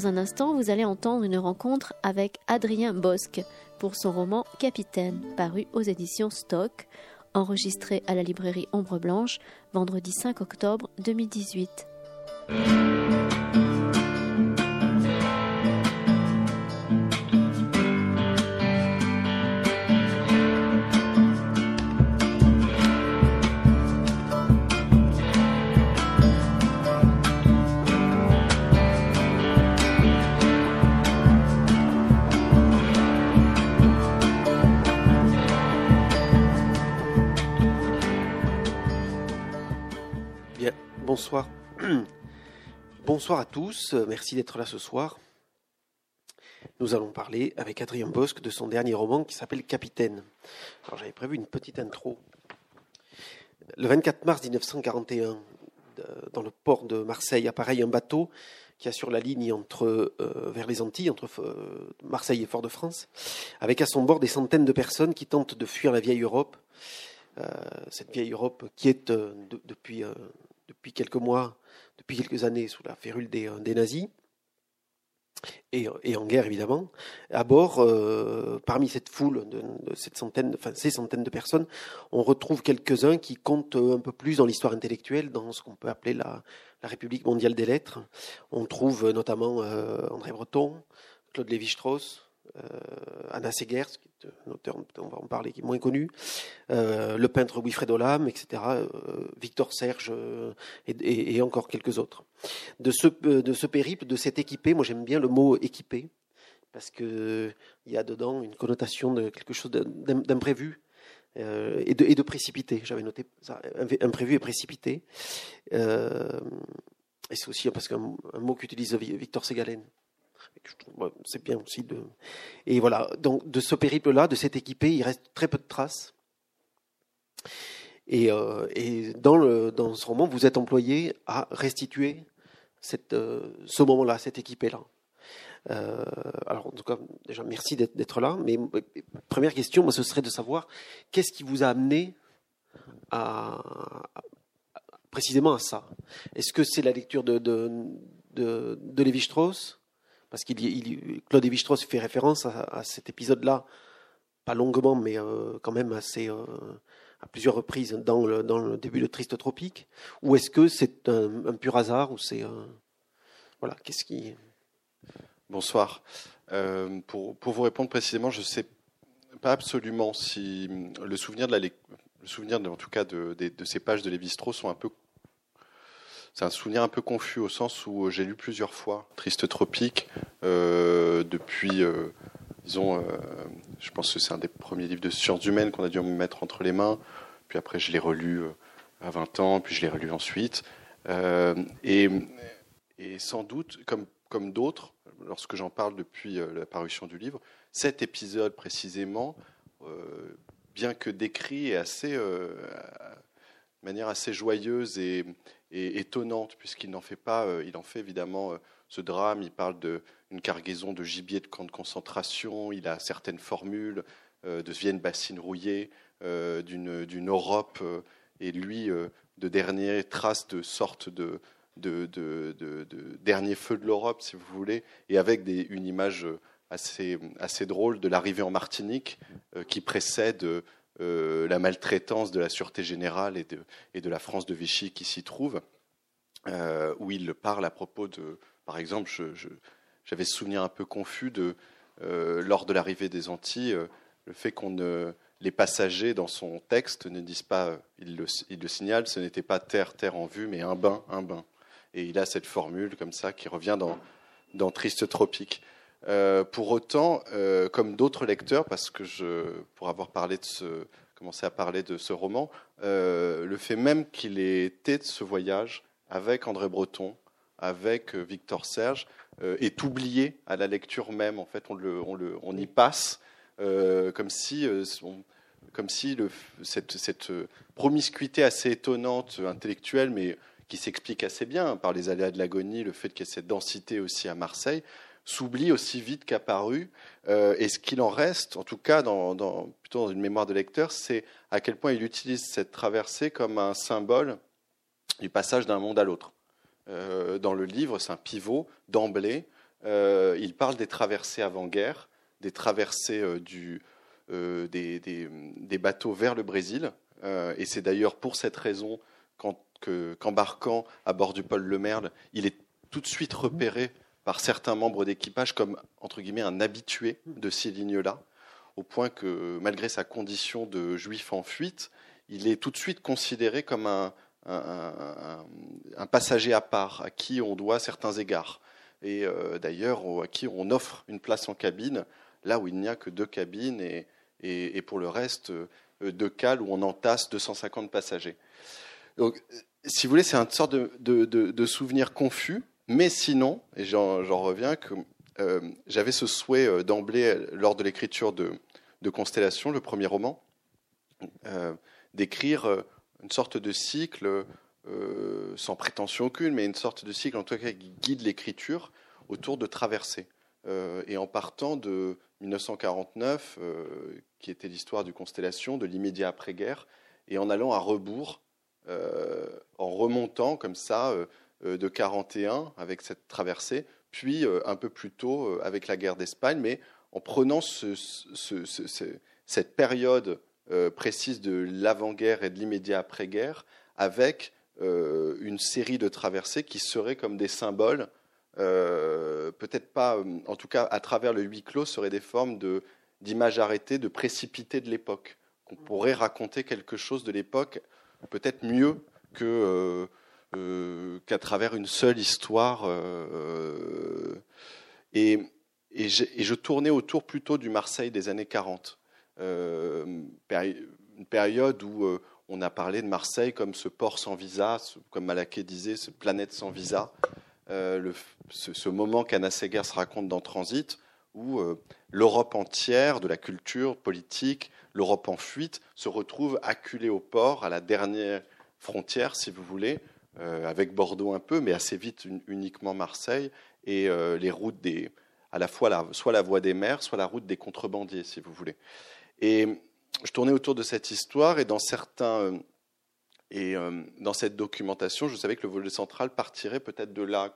Dans un instant, vous allez entendre une rencontre avec Adrien Bosque pour son roman Capitaine, paru aux éditions Stock, enregistré à la librairie Ombre Blanche vendredi 5 octobre 2018. Bonsoir à tous, merci d'être là ce soir. Nous allons parler avec Adrien Bosque de son dernier roman qui s'appelle Capitaine. Alors j'avais prévu une petite intro. Le 24 mars 1941, dans le port de Marseille, apparaît un bateau qui assure la ligne entre, euh, vers les Antilles, entre euh, Marseille et Fort-de-France, avec à son bord des centaines de personnes qui tentent de fuir la vieille Europe. Euh, cette vieille Europe qui est depuis depuis quelques mois, depuis quelques années, sous la férule des, euh, nazis. Et, en guerre évidemment. À bord, euh, parmi cette foule de, cette centaine, enfin, ces centaines de personnes, on retrouve quelques-uns qui comptent un peu plus dans l'histoire intellectuelle, dans ce qu'on peut appeler la, République mondiale des lettres. On trouve notamment euh, André Breton, Claude Lévi-Strauss, euh, Anna Segers, qui est un auteur, on va en parler, qui est moins connu, euh, le peintre Wilfred Olam, etc., euh, Victor Serge et, encore quelques autres. De ce, périple, de cet équipé, moi j'aime bien le mot équipé, parce qu'il y a dedans une connotation de quelque chose d'imprévu. et, de, et de précipité. J'avais noté ça, imprévu et précipité. et c'est aussi parce qu'un mot qu'utilise Victor Segalen c'est bien aussi de. Et voilà, donc de ce périple-là, de cette équipée, il reste très peu de traces. Et, euh, et dans, le, dans ce roman, vous êtes employé à restituer cette, euh, ce moment-là, cette équipée-là. Euh, alors, en tout cas, déjà, merci d'être là. Mais première question, moi, ce serait de savoir qu'est-ce qui vous a amené à, précisément à ça? Est-ce que c'est la lecture de, de, de, de Lévi-Strauss? Parce qu'il Claude Lévi-Strauss fait référence à, cet épisode-là, pas longuement, mais euh, quand même assez euh, à plusieurs reprises dans le, début de Triste Tropique, ou est-ce que c'est un, pur hasard, ou c'est voilà, qu'est-ce qui Bonsoir. Euh, pour, pour, vous répondre précisément, je ne sais pas absolument si le souvenir de la le souvenir, en tout cas, de, de, de ces pages de Lévi-Strauss sont un peu c'est un souvenir un peu confus au sens où euh, j'ai lu plusieurs fois Triste Tropique euh, depuis, euh, disons, je pense que c'est un des premiers livres de sciences humaines qu'on a dû me mettre entre les mains. Puis après, je l'ai relu à 20 ans, puis je l'ai relu ensuite. Et, et, sans doute, comme, comme d'autres, lorsque j'en parle depuis la parution du livre, cet épisode précisément, bien que décrit, est assez, de manière assez joyeuse et, et étonnante, puisqu'il n'en fait pas, euh, il en fait évidemment euh, ce drame, il parle d'une cargaison de gibier de camp de concentration, il a certaines formules euh, de Vienne bassine rouillée, d'une Europe, et lui, de dernières traces de sorte de, de, de, de, dernier feu de l'Europe, si vous voulez, et avec des, une image assez, assez drôle de l'arrivée en Martinique qui précède euh, la maltraitance de la sûreté générale et de, la France de Vichy qui s'y trouve, euh, où il parle à propos de, par exemple, j'avais ce souvenir un peu confus de, euh, lors de l'arrivée des Antilles, le fait qu'on ne, les passagers dans son texte ne disent pas, il le, il le signale, ce n'était pas terre, terre en vue, mais un bain, un bain. Et il a cette formule comme ça qui revient dans, dans Triste Tropique. Euh, pour autant, euh, comme d'autres lecteurs, parce que je, pour avoir parlé de ce, commencé à parler de ce roman, euh, le fait même qu'il ait été de ce voyage avec André Breton, avec Victor Serge, est oublié à la lecture même. En fait, on, le, on, le, on y passe comme si, comme si le, cette, cette, promiscuité assez étonnante, intellectuelle, mais qui s'explique assez bien par les aléas de l'agonie, le fait qu'il y ait cette densité aussi à Marseille, s'oublie aussi vite qu'apparu. Euh, et ce qu'il en reste, en tout cas dans, plutôt dans une mémoire de lecteur, c'est à quel point il utilise cette traversée comme un symbole du passage d'un monde à l'autre. dans le livre, c'est un pivot d'emblée. il parle des traversées avant-guerre, des traversées du, des, bateaux vers le Brésil. et c'est d'ailleurs pour cette raison qu'embarquant à bord du Paul Le Merle, il est tout de suite repéré par certains membres d'équipage comme entre guillemets un habitué de ces lignes-là, au point que malgré sa condition de juif en fuite, il est tout de suite considéré comme un, un, passager à part, à qui on doit certains égards, et euh, d'ailleurs à qui on offre une place en cabine, là où il n'y a que deux cabines, et, et, pour le reste, euh, deux cales où on entasse 250 passagers. Donc, si vous voulez, c'est une sorte de, de souvenir confus, mais sinon, et j'en reviens, que euh, j'avais ce souhait euh, d'emblée lors de l'écriture de, de, Constellation, le premier roman, euh, d'écrire une sorte de cycle, sans prétention aucune, mais une sorte de cycle en tout cas qui guide l'écriture autour de traversées. et en partant de 1949, qui était l'histoire du Constellation, de l'immédiat après-guerre, et en allant à rebours, en remontant comme ça de 41 avec cette traversée, puis euh, un peu plus tôt euh, avec la guerre d'Espagne, mais en prenant cette période précise de l'avant-guerre et de l'immédiat après-guerre avec une série de traversées qui seraient comme des symboles, peut-être pas, en tout cas à travers le huis clos, seraient des formes d'images arrêtées, de précipité de l'époque, qu'on pourrait raconter quelque chose de l'époque peut-être mieux que euh, qu'à travers une seule histoire. Euh, et, je tournais autour plutôt du Marseille des années 40, euh, une période où on a parlé de Marseille comme ce port sans visa, comme Malaké disait, ce planète sans visa, ce, moment qu'Anna Seger se raconte dans Transit, où l'Europe entière, de la culture politique, l'Europe en fuite, se retrouve acculée au port, à la dernière frontière, si vous voulez, euh, avec Bordeaux un peu, mais assez vite uniquement Marseille, et euh, les routes des, à la fois soit la voie des mers, soit la route des contrebandiers, si vous voulez. Et je tournais autour de cette histoire, et dans certains euh, et dans cette documentation, je savais que le volet central partirait peut-être de là,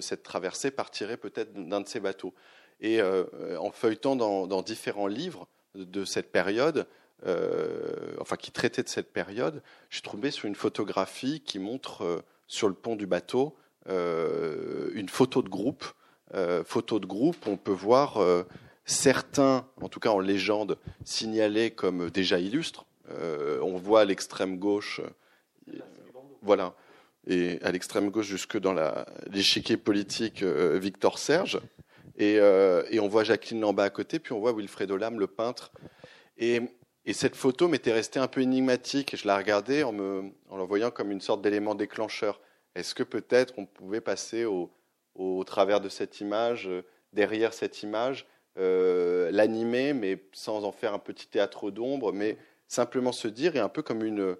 cette traversée partirait peut-être d'un de ces bateaux. Et en feuilletant dans, différents livres de cette période, euh, enfin qui traitait de cette période, j'ai trouvé sur une photographie qui montre euh, sur le pont du bateau euh, une photo de groupe. photo de groupe, on peut voir certains, en tout cas en légende, signalés comme déjà illustres. on voit à l'extrême gauche, voilà, et à l'extrême gauche jusque dans l'échiquier politique Victor Serge. Et, on voit Jacqueline Lambert à côté, puis on voit Wilfredo Lam, le peintre. Et et cette photo m'était restée un peu énigmatique. Je la regardais en, me, en la voyant comme une sorte d'élément déclencheur. Est-ce que peut-être on pouvait passer au, travers de cette image, euh, derrière cette image, euh, l'animer, mais sans en faire un petit théâtre d'ombre, mais simplement se dire, et un peu comme une,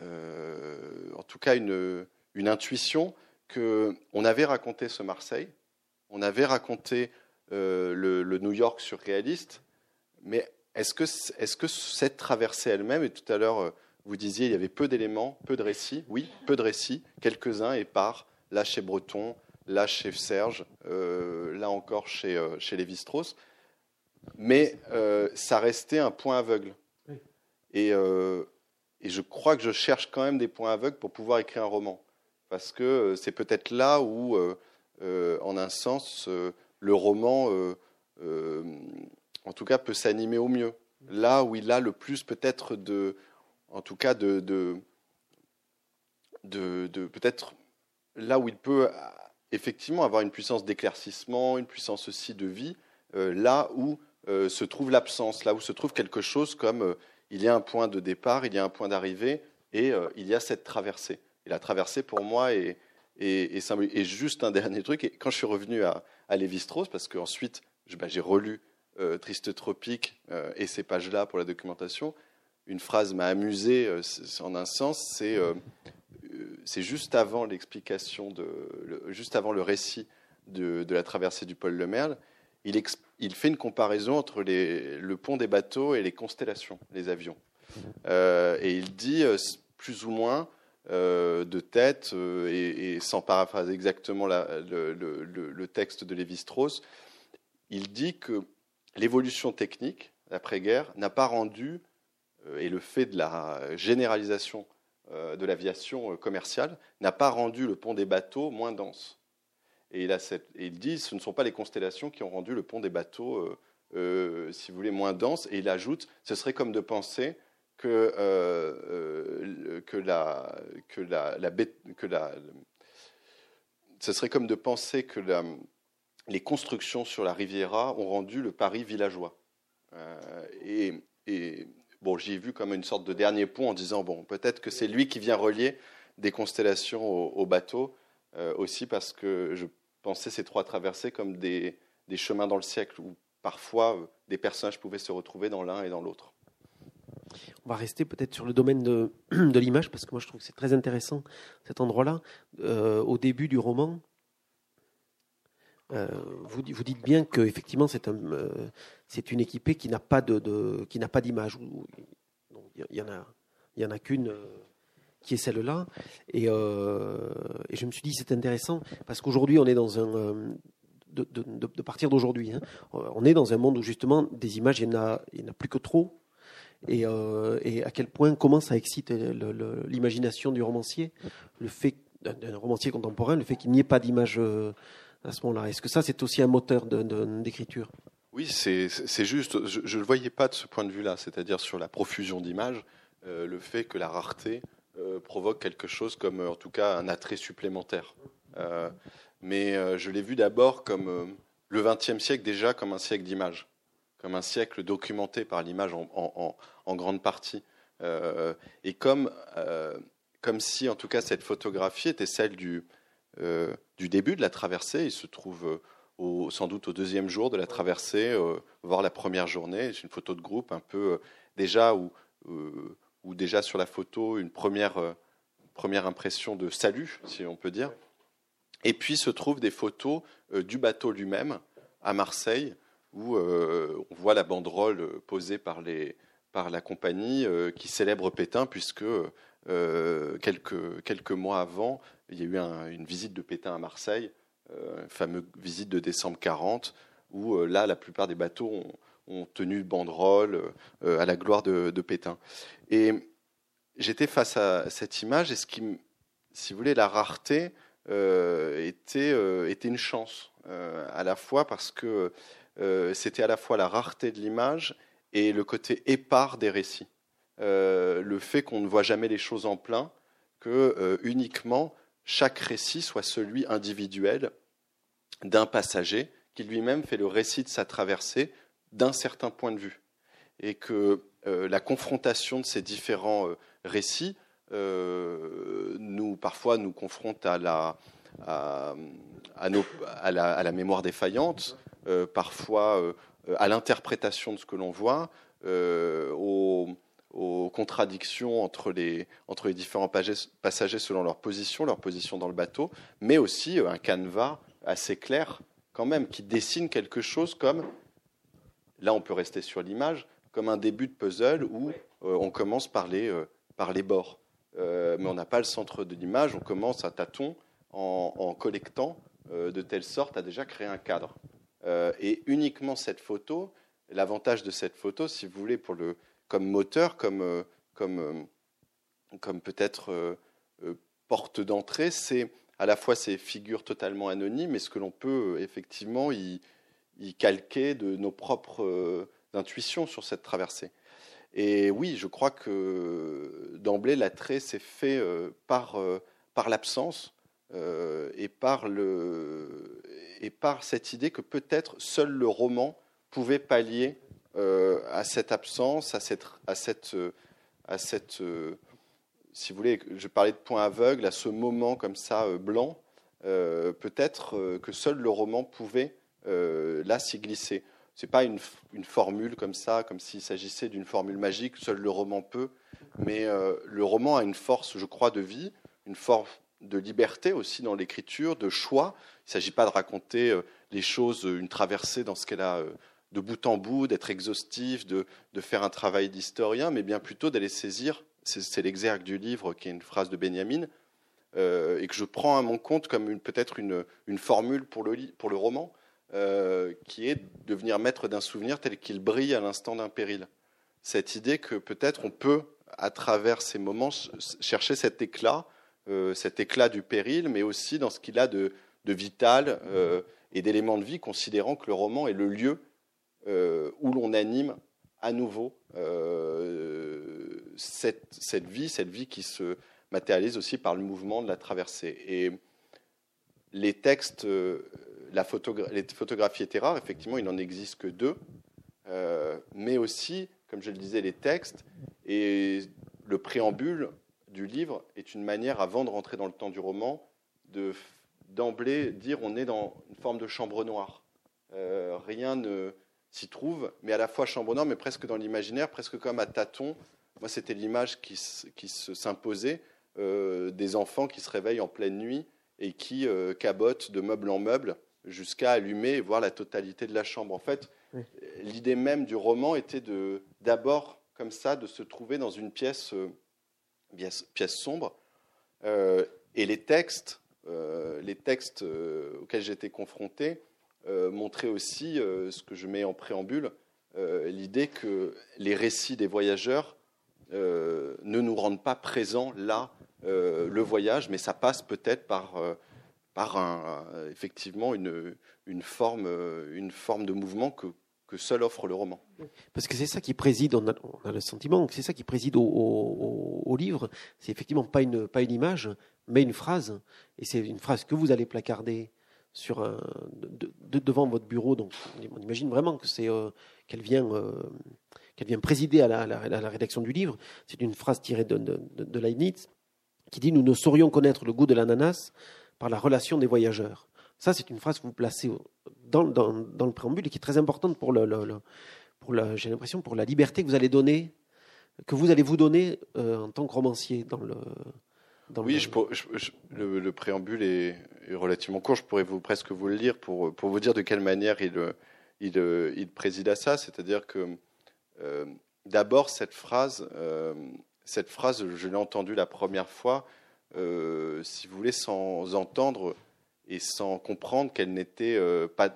euh, en tout cas une, une intuition, qu'on avait raconté ce Marseille, on avait raconté le New York surréaliste, mais est-ce que, est que cette traversée elle-même, et tout à l'heure euh, vous disiez il y avait peu d'éléments, peu de récits, oui, peu de récits, quelques-uns épars, là chez Breton, là chez Serge, euh, là encore chez, euh, chez Lévi-Strauss, mais ça restait un point aveugle. Et, et, je crois que je cherche quand même des points aveugles pour pouvoir écrire un roman, parce que c'est peut-être là où, en un sens, le roman en tout cas, peut s'animer au mieux. Là où il a le plus peut-être de, en tout cas de, de, peut-être là où il peut effectivement avoir une puissance d'éclaircissement, une puissance aussi de vie, euh, là où euh, se trouve l'absence, là où se trouve quelque chose comme euh, il y a un point de départ, il y a un point d'arrivée, et il y a cette traversée. Et la traversée, pour moi, est, est, juste un dernier truc, et quand je suis revenu à, à Lévi-Strauss, parce qu'ensuite, bah, j'ai relu euh, Triste Tropique euh, et ces pages-là pour la documentation, une phrase m'a amusé euh, en un sens, c'est juste avant l'explication, juste avant le récit de, la traversée du pôle Le Merle, il, il fait une comparaison entre le pont des bateaux et les constellations, les avions. et il dit plus ou moins de tête, et, sans paraphraser exactement le, texte de Lévi-Strauss, il dit que l'évolution technique, l'après-guerre, n'a pas rendu, et le fait de la généralisation de l'aviation commerciale, n'a pas rendu le pont des bateaux moins dense. Et il, a il dit ce ne sont pas les constellations qui ont rendu le pont des bateaux euh, si vous voulez, moins dense. Et il ajoute, ce serait comme de penser que, euh, euh, que, la, que, la, que la, ce serait comme de penser que la, les constructions sur la Riviera ont rendu le Paris villageois. et, et bon, j'y ai vu comme une sorte de dernier pont en disant bon, peut-être que c'est lui qui vient relier des constellations au, bateau, aussi parce que je pensais ces trois traversées comme des, des chemins dans le siècle, où parfois euh, des personnages pouvaient se retrouver dans l'un et dans l'autre. On va rester peut-être sur le domaine de, de l'image, parce que moi je trouve que c'est très intéressant cet endroit-là. Euh, au début du roman, euh, vous, dites bien qu'effectivement c'est un, c'est une équipée qui n'a pas d'image. Il y en a, il y en a qu'une qui est celle-là. Et, et, je me suis dit c'est intéressant parce qu'aujourd'hui on est dans un de, partir d'aujourd'hui. Hein. Euh, on est dans un monde où justement des images, il n'y en, a plus que trop. Euh, et, à quel point, comment ça excite l'imagination du romancier, le fait d'un romancier contemporain, le fait qu'il n'y ait pas d'image euh, à ce moment-là. Est-ce que ça, c'est aussi un moteur d'écriture? Oui, c'est juste. Je ne le voyais pas de ce point de vue-là, c'est-à-dire sur la profusion d'images, le fait que la rareté provoque quelque chose comme, en tout cas, un attrait supplémentaire mais euh, je l'ai vu d'abord comme euh, le XXe siècle déjà comme un siècle d'image, comme un siècle documenté par l'image en, grande partie, euh, et comme, comme si en tout cas cette photographie était celle du, du début de la traversée. Il se trouve au, sans doute au deuxième jour de la traversée, voire la première journée. C'est une photo de groupe un peu déjà où, où déjà sur la photo une première, première impression de salut, si on peut dire. Et puis se trouvent des photos euh, du bateau lui-même à Marseille, où euh, on voit la banderole euh, posée par, les, par la compagnie qui célèbre Pétain, puisque quelques, quelques mois avant, il y a eu une visite de Pétain à Marseille, une fameuse visite de décembre 40, où là, la plupart des bateaux ont, tenu banderole à la gloire de, Pétain. Et j'étais face à cette image, et ce qui, si vous voulez, la rareté, euh, était, euh, était une chance, euh, à la fois parce que c'était à la fois la rareté de l'image et le côté épars des récits. Le fait qu'on ne voit jamais les choses en plein, que uniquement chaque récit soit celui individuel d'un passager qui lui-même fait le récit de sa traversée d'un certain point de vue. Et que la confrontation de ces différents récits euh, nous, parfois, nous confronte à la, à, à, la, mémoire défaillante, euh, parfois euh, à l'interprétation de ce que l'on voit, aux, aux, contradictions entre les, entre les différents passagers selon leur position, leur position dans le bateau, mais aussi un canevas assez clair quand même, qui dessine quelque chose comme, là on peut rester sur l'image, comme un début de puzzle où on commence par les, par les bords. Euh, mais on n'a pas le centre de l'image. On commence à tâtons en, collectant euh, de telle sorte à déjà créer un cadre. Euh, et uniquement cette photo, l'avantage de cette photo, si vous voulez, pour le, comme moteur, comme, comme, comme peut-être porte d'entrée, c'est à la fois ces figures totalement anonymes et ce que l'on peut effectivement y, y, calquer de nos propres intuitions sur cette traversée. Et oui, je crois que d'emblée, l'attrait s'est fait euh, par, euh, par l'absence euh, et, par le, et par cette idée que peut-être seul le roman pouvait pallier à cette absence, à cette, à cette, à cette si vous voulez, je parlais de point aveugle, à ce moment comme ça blanc, peut-être que seul le roman pouvait là s'y glisser. Ce n'est pas une, formule comme ça, comme s'il s'agissait d'une formule magique, seul le roman peut, mais euh, le roman a une force, je crois, de vie, une force de liberté aussi dans l'écriture, de choix. Il ne s'agit pas de raconter euh, les choses, une traversée dans ce qu'elle a euh, de bout en bout, d'être exhaustif, de, faire un travail d'historien, mais bien plutôt d'aller saisir c'est l'exergue du livre qui est une phrase de Benjamin, et que je prends à mon compte comme peut-être une, formule pour le, roman, qui est de devenir maître d'un souvenir tel qu'il brille à l'instant d'un péril. Cette idée que peut-être on peut, à travers ces moments, chercher cet éclat, cet éclat du péril, mais aussi dans ce qu'il a de, de vital et d'éléments de vie, considérant que le roman est le lieu où l'on anime à nouveau euh, cette, cette, vie, cette vie qui se matérialise aussi par le mouvement de la traversée. Et les textes, euh, la les photographies étaient rares, effectivement, il n'en existe que deux, euh, mais aussi, comme je le disais, les textes et le préambule du livre est une manière, avant de rentrer dans le temps du roman, de d'emblée dire on est dans une forme de chambre noire. rien ne s'y trouve, mais à la fois chambre noire, mais presque dans l'imaginaire, presque comme à tâtons. Moi, c'était l'image qui, qui s'imposait euh, des enfants qui se réveillent en pleine nuit et qui euh, cabotent de meuble en meuble jusqu'à allumer et voir la totalité de la chambre. En fait, l'idée même du roman était d'abord, comme ça, de se trouver dans une pièce, euh, pièce, sombre. et les textes, les textes auxquels j'étais confronté, montrer aussi euh, ce que je mets en préambule, euh, l'idée que les récits des voyageurs ne nous rendent pas présents là, le voyage, mais ça passe peut-être par, par un, effectivement une, une, forme, une forme de mouvement que, que seul offre le roman. Parce que c'est ça qui préside, on a, le sentiment c'est ça qui préside au, au, au livre. C'est effectivement pas une, pas une image, mais une phrase. Et c'est une phrase que vous allez placarder sur un, devant votre bureau. Donc, on imagine vraiment que c'est euh, qu'elle vient, euh, qu'elle vient présider à la, rédaction du livre. C'est une phrase tirée de, de, Leibniz qui dit Nous ne saurions connaître le goût de l'ananas par la relation des voyageurs. Ça, c'est une phrase que vous placez dans, dans, le préambule et qui est très importante pour le, pour la, j'ai l'impression, pour la liberté que vous allez donner, que vous allez vous donner euh, en tant que romancier dans le, oui, le, préambule est, relativement court. Je pourrais vous, presque vous le lire pour, pour vous dire de quelle manière il, il, il préside à ça. C'est-à-dire que euh, d'abord, cette phrase, euh, cette phrase, je l'ai entendue la première fois, euh, si vous voulez, sans entendre et sans comprendre qu'elle n'était pas,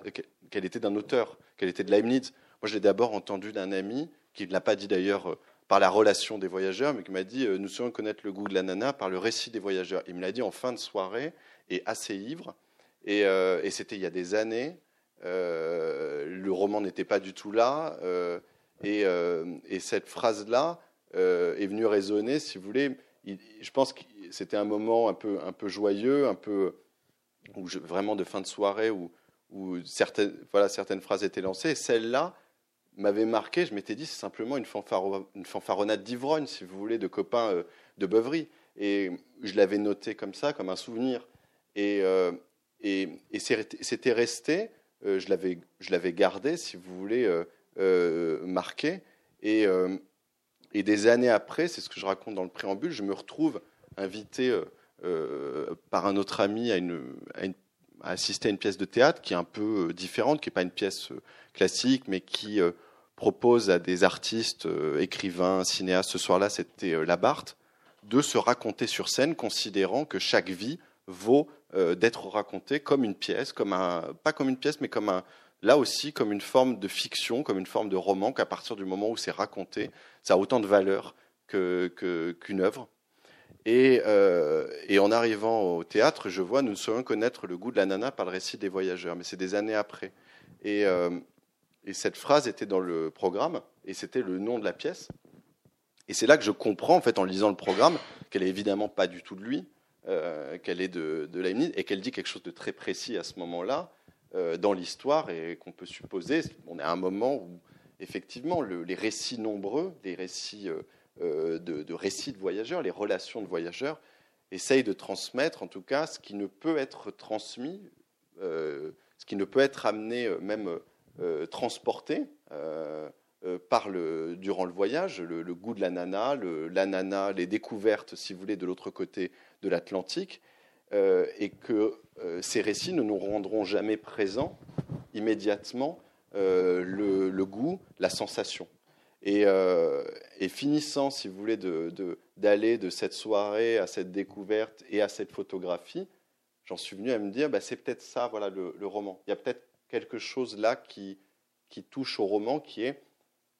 qu'elle était d'un auteur, qu'elle était de Leibniz. Moi, je l'ai d'abord entendue d'un ami qui ne l'a pas dit d'ailleurs par la relation des voyageurs, mais qui m'a dit euh, Nous saurions connaître le goût de l'ananas par le récit des voyageurs. Il me l'a dit en fin de soirée et assez ivre. Et, euh, c'était il y a des années. Euh, le roman n'était pas du tout là. Et, cette phrase-là est venue résonner, si vous voulez. je pense que c'était un moment un peu, un peu joyeux, un peu où vraiment de fin de soirée où, où certaines, voilà, certaines phrases étaient lancées. Celle-là, m'avait marqué. Je m'étais dit, c'est simplement une, une fanfaronnade d'ivrogne, si vous voulez, de copains euh, de beuverie. Et je l'avais noté comme ça, comme un souvenir. Et, euh, et, c'était resté, euh, je l'avais gardé, si vous voulez, marqué. Et, et, des années après, c'est ce que je raconte dans le préambule, je me retrouve invité par un autre ami à, une, à, assister à une pièce de théâtre qui est un peu différente, qui n'est pas une pièce classique, mais qui propose à des artistes, euh, écrivains, cinéastes, ce soir-là c'était euh, Labarthe, de se raconter sur scène, considérant que chaque vie vaut euh, d'être racontée comme une pièce, comme un, pas comme une pièce, mais comme un, là aussi comme une forme de fiction, comme une forme de roman, qu'à partir du moment où c'est raconté, ça a autant de valeur qu'une que, œuvre. Et, en arrivant au théâtre, je vois, nous saurions connaître le goût de la nana par le récit des voyageurs, mais c'est des années après. Et, et cette phrase était dans le programme, et c'était le nom de la pièce. Et c'est là que je comprends, en fait, en lisant le programme, qu'elle est évidemment pas du tout de lui, euh, qu'elle est de, de et qu'elle dit quelque chose de très précis à ce moment-là, euh, dans l'histoire, et qu'on peut supposer, on est à un moment où, effectivement, les récits nombreux, les récits euh, de, récits de voyageurs, les relations de voyageurs, essayent de transmettre, en tout cas, ce qui ne peut être transmis, ce qui ne peut être amené même transporté euh, euh, par le, durant le voyage, le, goût de l'ananas, l'ananas, les découvertes, si vous voulez, de l'autre côté de l'Atlantique, et que ces récits ne nous rendront jamais présents immédiatement le, goût, la sensation. Et, euh, et, finissant, si vous voulez, d'aller de, de, cette soirée à cette découverte et à cette photographie, j'en suis venu à me dire, bah, c'est peut-être ça, voilà, le, le, roman. Il y a peut-être quelque chose là qui, qui touche au roman, qui est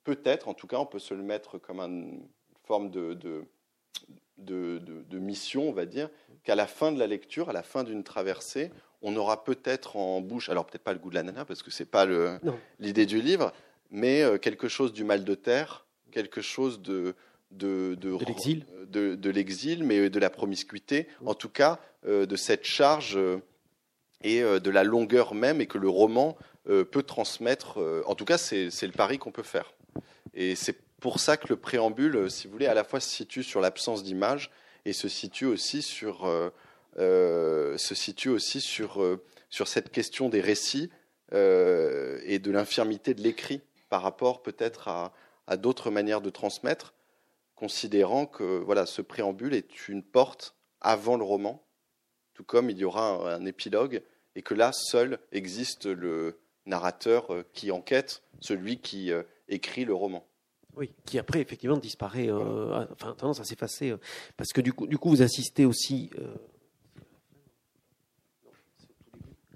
peut-être, en tout cas, on peut se le mettre comme une forme de, de, de mission, on va dire, qu'à la fin de la lecture, à la fin d'une traversée, on aura peut-être en bouche, alors peut-être pas le goût de l'ananas, parce que ce n'est pas l'idée du livre, mais euh, quelque chose du mal de terre, quelque chose de, de, de, l'exil, de, de l'exil, mais de la promiscuité, en tout cas euh, de cette charge euh, et de la longueur même, et que le roman peut transmettre. en tout cas, c'est, le pari qu'on peut faire. Et c'est pour ça que le préambule, si vous voulez, à la fois se situe sur l'absence d'image et se situe aussi sur, se situe aussi sur, sur cette question des récits et de l'infirmité de l'écrit par rapport peut-être à, d'autres manières de transmettre, considérant que voilà, ce préambule est une porte avant le roman, tout comme il y aura un, épilogue, et que là, seul existe le narrateur euh, qui enquête, celui qui euh, écrit le roman. Oui, qui après effectivement disparaît, euh, enfin tendance à s'effacer, parce que du coup, du coup, vous insistez aussi.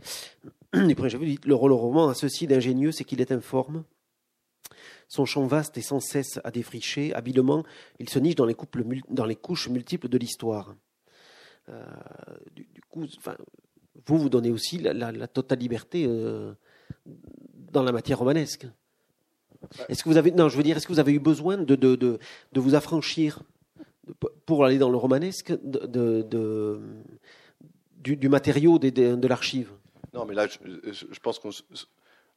le rôle au roman a ceci d'ingénieux, c'est qu'il est informe, son champ vaste et sans cesse à défricher, habilement, il se niche dans les, dans les couches multiples de l'histoire. Euh, du, coup, vous vous donnez aussi la, totale liberté euh, dans la matière romanesque. Est-ce que vous avez, non, je veux dire, est-ce que vous avez eu besoin de, de, de, vous affranchir pour aller dans le romanesque de, du, matériau de l'archive? Non, mais là, je, je pense qu'on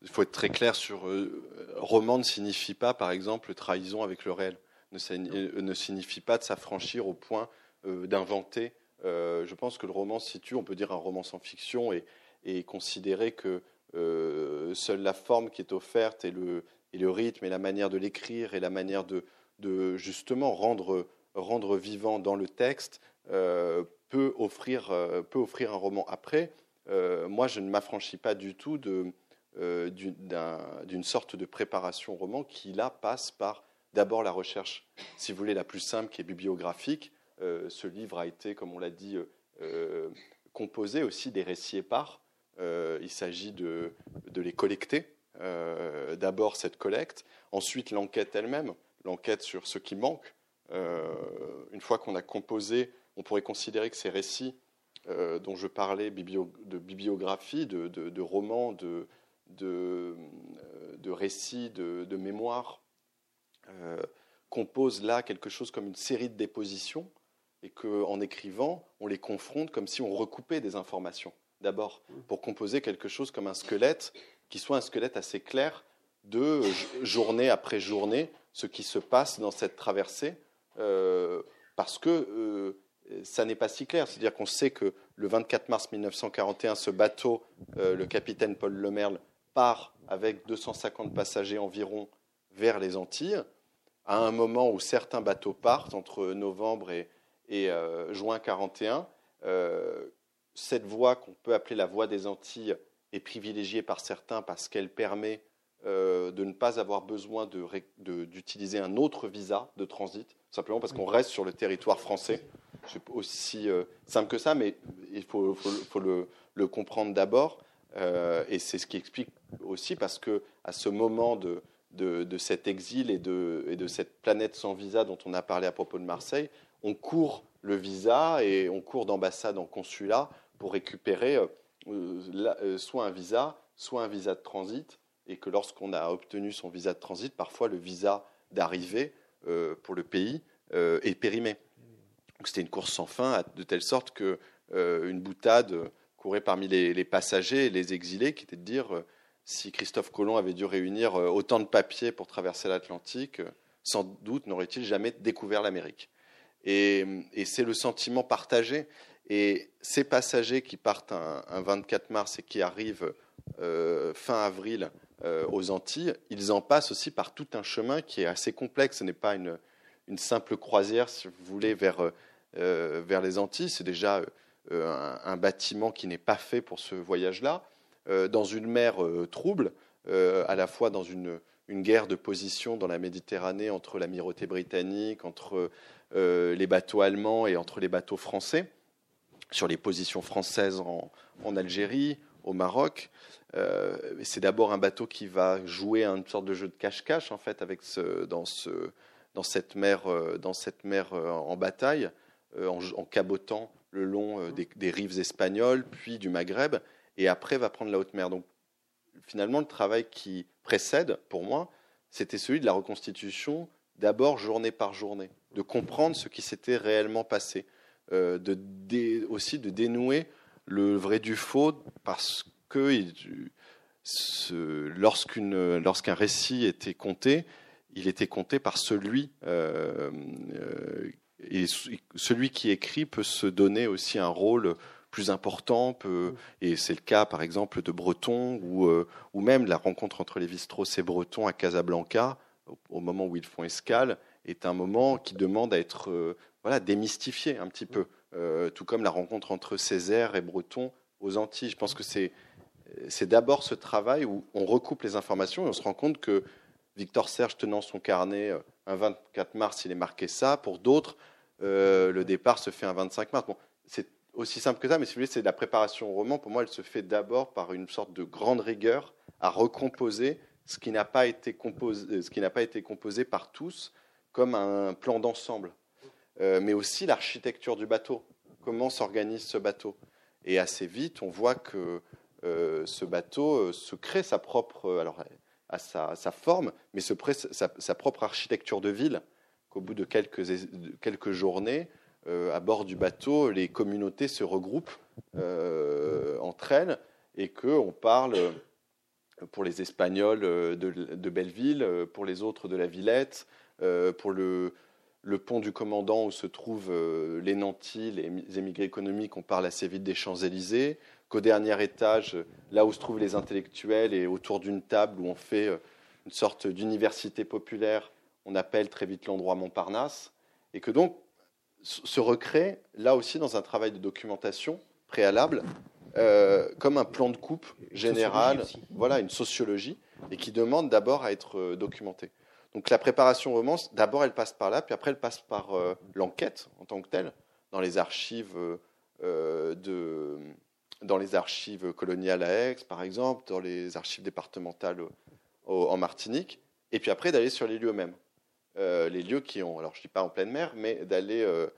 il faut être très clair sur euh, roman ne signifie pas, par exemple, trahison avec le réel. Ne, ne signifie pas de s'affranchir au point euh, d'inventer. Je pense que le roman situe, on peut dire un roman sans fiction, et, considérer que seule la forme qui est offerte et le, rythme et la manière de l'écrire et la manière de, justement rendre, vivant dans le texte peut, offrir, peut offrir un roman. Après, moi, je ne m'affranchis pas du tout euh, d'une sorte de préparation roman qui, là, passe par d'abord la recherche, si vous voulez, la plus simple, qui est bibliographique. Euh, ce livre a été, comme on l'a dit, euh, composé aussi des récits épars. il s'agit de, les collecter. d'abord cette collecte, ensuite l'enquête elle-même, l'enquête sur ce qui manque. une fois qu'on a composé, on pourrait considérer que ces récits dont je parlais de bibliographie, de, romans, de, euh, récits, de, de mémoires, euh, compose là quelque chose comme une série de dépositions et qu'en écrivant, on les confronte comme si on recoupait des informations, d'abord, pour composer quelque chose comme un squelette qui soit un squelette assez clair de journée après journée ce qui se passe dans cette traversée, euh, parce que ça n'est pas si clair. C'est-à-dire qu'on sait que le 24 mars 1941, ce bateau, le capitaine Paul Lemerle, part avec 250 passagers environ vers les Antilles, à un moment où certains bateaux partent, entre novembre et, euh, juin 41. Euh, cette voie qu'on peut appeler la voie des Antilles est privilégiée par certains parce qu'elle permet euh, de ne pas avoir besoin d'utiliser un autre visa de transit, simplement parce qu'on reste sur le territoire français. C'est aussi simple que ça, mais il faut, le, comprendre d'abord. et c'est ce qui explique aussi parce que à ce moment de, de, cet exil et de, et de, cette planète sans visa dont on a parlé à propos de Marseille, on court le visa et on court d'ambassade en consulat pour récupérer euh, euh, soit un visa, soit un visa de transit, et que lorsqu'on a obtenu son visa de transit, parfois le visa d'arrivée euh, pour le pays est périmé. C'était une course sans fin, de telle sorte que une boutade courait parmi les, les, passagers et les exilés, qui était de dire si Christophe Colomb avait dû réunir euh, autant de papiers pour traverser l'Atlantique, euh, sans doute n'aurait-il jamais découvert l'Amérique. Et, c'est le sentiment partagé. Et ces passagers qui partent un, 24 mars et qui arrivent euh, fin avril aux Antilles, ils en passent aussi par tout un chemin qui est assez complexe. Ce n'est pas une, simple croisière, si vous voulez, vers, vers les Antilles. C'est déjà un, bâtiment qui n'est pas fait pour ce voyage-là. Euh, dans une mer euh, trouble, euh, à la fois dans une, une guerre de position dans la Méditerranée entre l'amirauté britannique, entre les bateaux allemands et entre les bateaux français, sur les positions françaises en, Algérie, au Maroc. c'est d'abord un bateau qui va jouer une sorte de jeu de cache-cache en fait avec dans, ce, dans cette mer, dans cette mer en bataille, en, cabotant le long euh, des, rives espagnoles, puis du Maghreb, et après va prendre la haute mer. Donc finalement, le travail qui précède, pour moi, c'était celui de la reconstitution, d'abord journée par journée, de comprendre ce qui s'était réellement passé, euh, de aussi de dénouer le vrai du faux, parce que lorsqu'un récit était compté, il était compté par celui euh, et celui qui écrit peut se donner aussi un rôle plus important, et c'est le cas par exemple de Breton, ou, euh, ou même la rencontre entre les Vistros et Breton à Casablanca, au, moment où ils font escale, est un moment qui demande à être euh, voilà, démystifié un petit peu, euh, tout comme la rencontre entre Césaire et Breton aux Antilles. Je pense que c'est, c'est d'abord ce travail où on recoupe les informations et on se rend compte que Victor Serge tenant son carnet un 24 mars, il est marqué ça, pour d'autres, euh, le départ se fait un 25 mars. Bon, c'est aussi simple que ça, mais si vous voulez, c'est la préparation au roman. Pour moi, elle se fait d'abord par une sorte de grande rigueur à recomposer ce qui n'a pas été composé, ce qui n'a pas été composé par tous comme un plan d'ensemble, euh, mais aussi l'architecture du bateau. Comment s'organise ce bateau? Et assez vite, on voit que euh, ce bateau se crée sa propre, alors à sa, forme, mais se crée sa propre architecture de ville au bout de quelques, quelques journées, euh, à bord du bateau, les communautés se regroupent euh, entre elles et qu'on parle pour les Espagnols de, Belleville, pour les autres de la Villette, euh, pour le, le, pont du commandant où se trouvent les nantis, les émigrés économiques, on parle assez vite des Champs-Élysées, qu'au dernier étage, là où se trouvent les intellectuels et autour d'une table où on fait une sorte d'université populaire, on appelle très vite l'endroit Montparnasse, et que donc se recrée là aussi dans un travail de documentation préalable, euh, comme un plan de coupe général, voilà, une sociologie, et qui demande d'abord à être euh, documenté. Donc la préparation romance, d'abord elle passe par là, puis après elle passe par euh, l'enquête en tant que telle, dans les archives de, dans les archives coloniales à Aix, par exemple, dans les archives départementales en Martinique, et puis après d'aller sur les lieux mêmes. Euh, les lieux qui ont, alors je ne dis pas en pleine mer, mais d'aller, euh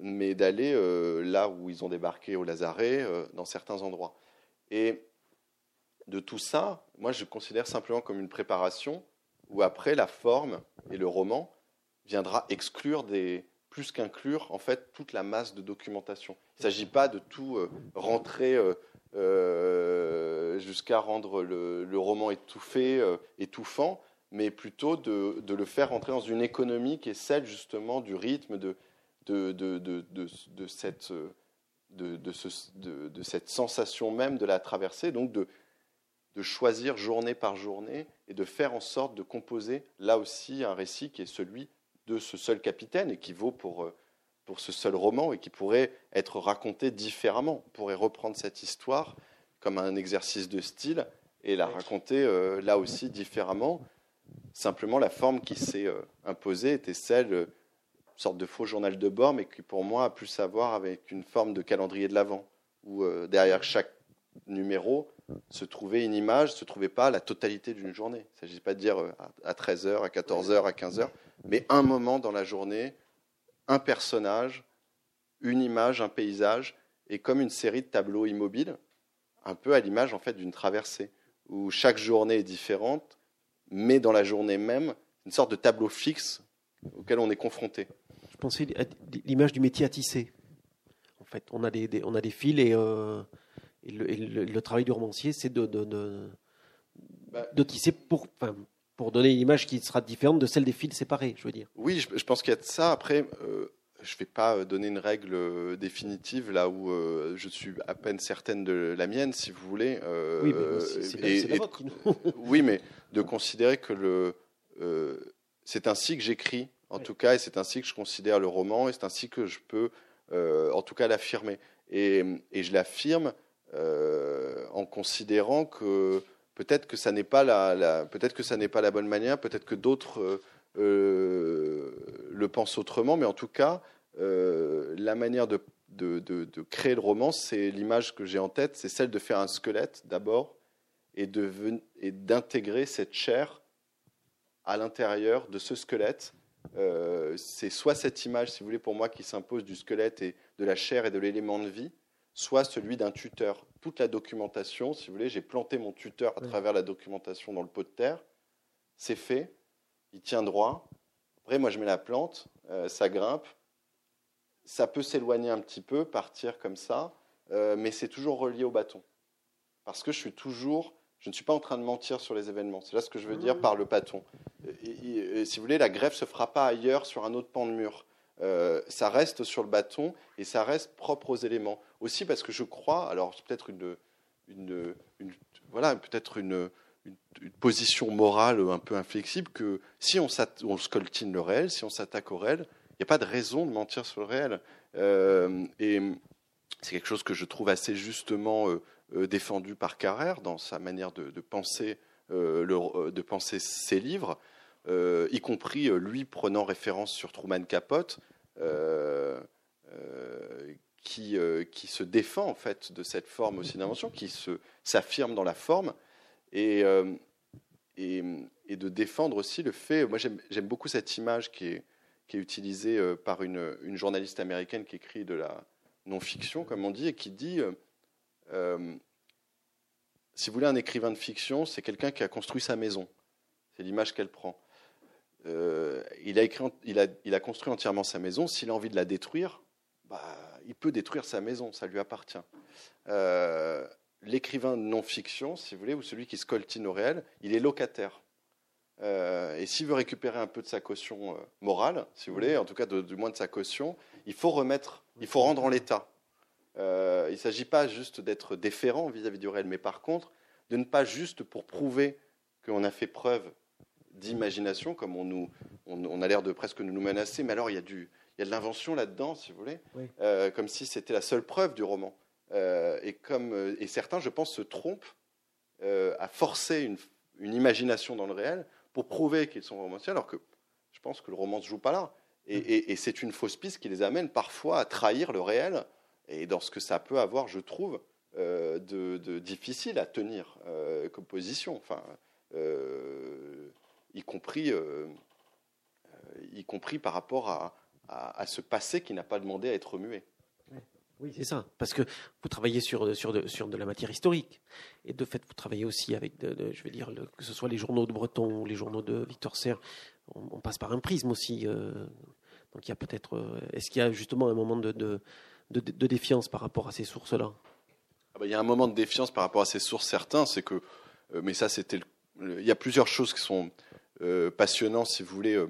mais d'aller euh, là où ils ont débarqué au Lazaret, dans certains endroits. Et de tout ça, moi je considère simplement comme une préparation où après la forme et le roman viendra exclure des, plus qu'inclure en fait toute la masse de documentation. Il ne s'agit pas de tout rentrer jusqu'à rendre le, roman étouffé, étouffant, mais plutôt de, le faire rentrer dans une économie qui est celle justement du rythme, de, de, de cette, de, cette sensation même de la traversée, donc de, de choisir journée par journée et de faire en sorte de composer là aussi un récit qui est celui de ce seul capitaine et qui vaut pour, pour ce seul roman et qui pourrait être raconté différemment. On pourrait reprendre cette histoire comme un exercice de style et la raconter euh, là aussi différemment. Simplement, la forme qui s'est euh, imposée était celle, sorte de faux journal de bord, mais qui pour moi a plus à voir avec une forme de calendrier de l'Avent, où euh, derrière chaque numéro se trouvait une image, se trouvait pas la totalité d'une journée. Il ne s'agit pas de dire euh, à 13h, à 14h, à 15h, mais un moment dans la journée, un personnage, une image, un paysage, et comme une série de tableaux immobiles, un peu à l'image en fait d'une traversée, où chaque journée est différente, mais dans la journée même, une sorte de tableau fixe auquel on est confronté. À l'image du métier à tisser. En fait, on a des, on a des fils et, euh, le, travail du romancier, c'est de, de, bah, de, tisser pour, enfin, pour donner une image qui sera différente de celle des fils séparés, je veux dire. Oui, je, pense qu'il y a de ça. Après, euh, je ne vais pas euh, donner une règle définitive là où je suis à peine certaine de la mienne, si vous voulez. oui, c'est la, vôtre. oui, mais de considérer que le, c'est ainsi que j'écris, en tout cas, et c'est ainsi que je considère le roman, et c'est ainsi que je peux, euh, en tout cas, l'affirmer. Et, et, je l'affirme euh, en considérant que peut-être que ça n'est pas la, peut-être que ça n'est pas la bonne manière, peut-être que d'autres le pensent autrement, mais en tout cas, la manière de, de, de créer le roman, c'est l'image que j'ai en tête, c'est celle de faire un squelette d'abord et d'intégrer cette chair à l'intérieur de ce squelette. Euh, c'est soit cette image, si vous voulez, pour moi, qui s'impose du squelette et de la chair et de l'élément de vie, soit celui d'un tuteur. Toute la documentation, si vous voulez, j'ai planté mon tuteur à travers la documentation dans le pot de terre. C'est fait, il tient droit. Après, moi, je mets la plante, euh, ça grimpe. Ça peut s'éloigner un petit peu, partir comme ça, euh, mais c'est toujours relié au bâton. Parce que je suis toujours je ne suis pas en train de mentir sur les événements. C'est là ce que je veux dire par le bâton. Et, si vous voulez, la greffe ne se fera pas ailleurs sur un autre pan de mur. Euh, ça reste sur le bâton et ça reste propre aux éléments. Aussi parce que je crois, alors c'est peut-être une, une, voilà, peut-être une, une, position morale un peu inflexible que si on, on scoltine le réel, si on s'attaque au réel, il n'y a pas de raison de mentir sur le réel. Euh, et c'est quelque chose que je trouve assez justement euh, défendu par Carrère dans sa manière de, penser, euh, euh, penser ses livres, y compris lui prenant référence sur Truman Capote, qui, qui, se défend en fait de cette forme aussi d'invention, qui s'affirme dans la forme et, et, de défendre aussi le fait. Moi, j'aime beaucoup cette image qui est, utilisée par une, journaliste américaine qui écrit de la non-fiction, comme on dit, et qui dit euh, si vous voulez, un écrivain de fiction, c'est quelqu'un qui a construit sa maison. C'est l'image qu'elle prend. Euh, il, a construit entièrement sa maison. S'il a envie de la détruire, bah, il peut détruire sa maison, ça lui appartient. Euh, l'écrivain non-fiction, si vous voulez, ou celui qui se coltine au réel, il est locataire. et s'il veut récupérer un peu de sa caution morale, si vous voulez, en tout cas du moins de sa caution, il faut remettre, il faut rendre en l'état. Euh, il ne s'agit pas juste d'être déférent vis-à-vis du réel, mais par contre, de ne pas juste pour prouver qu'on a fait preuve d'imagination, comme on, nous, on, a l'air de presque nous menacer, mais alors il y a, du, il y a de l'invention là-dedans, si vous voulez, euh, comme si c'était la seule preuve du roman. Euh, et, comme, et certains, je pense, se trompent à forcer une, une, imagination dans le réel pour prouver qu'ils sont romanciers, alors que je pense que le roman ne se joue pas là. Et, mm. et, et c'est une fausse piste qui les amène parfois à trahir le réel et dans ce que ça peut avoir, je trouve, euh, de, difficile à tenir euh, comme position, enfin, euh, y, compris, y compris par rapport à, à, ce passé qui n'a pas demandé à être remué. Oui, c'est ça. Parce que vous travaillez sur, sur, de, sur de la matière historique. Et de fait, vous travaillez aussi avec, je vais dire, que ce soit les journaux de Breton ou les journaux de Victor Serre. On, passe par un prisme aussi. donc il y a peut-être. Est-ce qu'il y a justement un moment de de, défiance par rapport à ces sources-là ah bah, Il y a un moment de défiance par rapport à ces sources, certains, c'est que, euh, mais ça c'était, il y a plusieurs choses qui sont euh, passionnantes, si vous voulez, euh,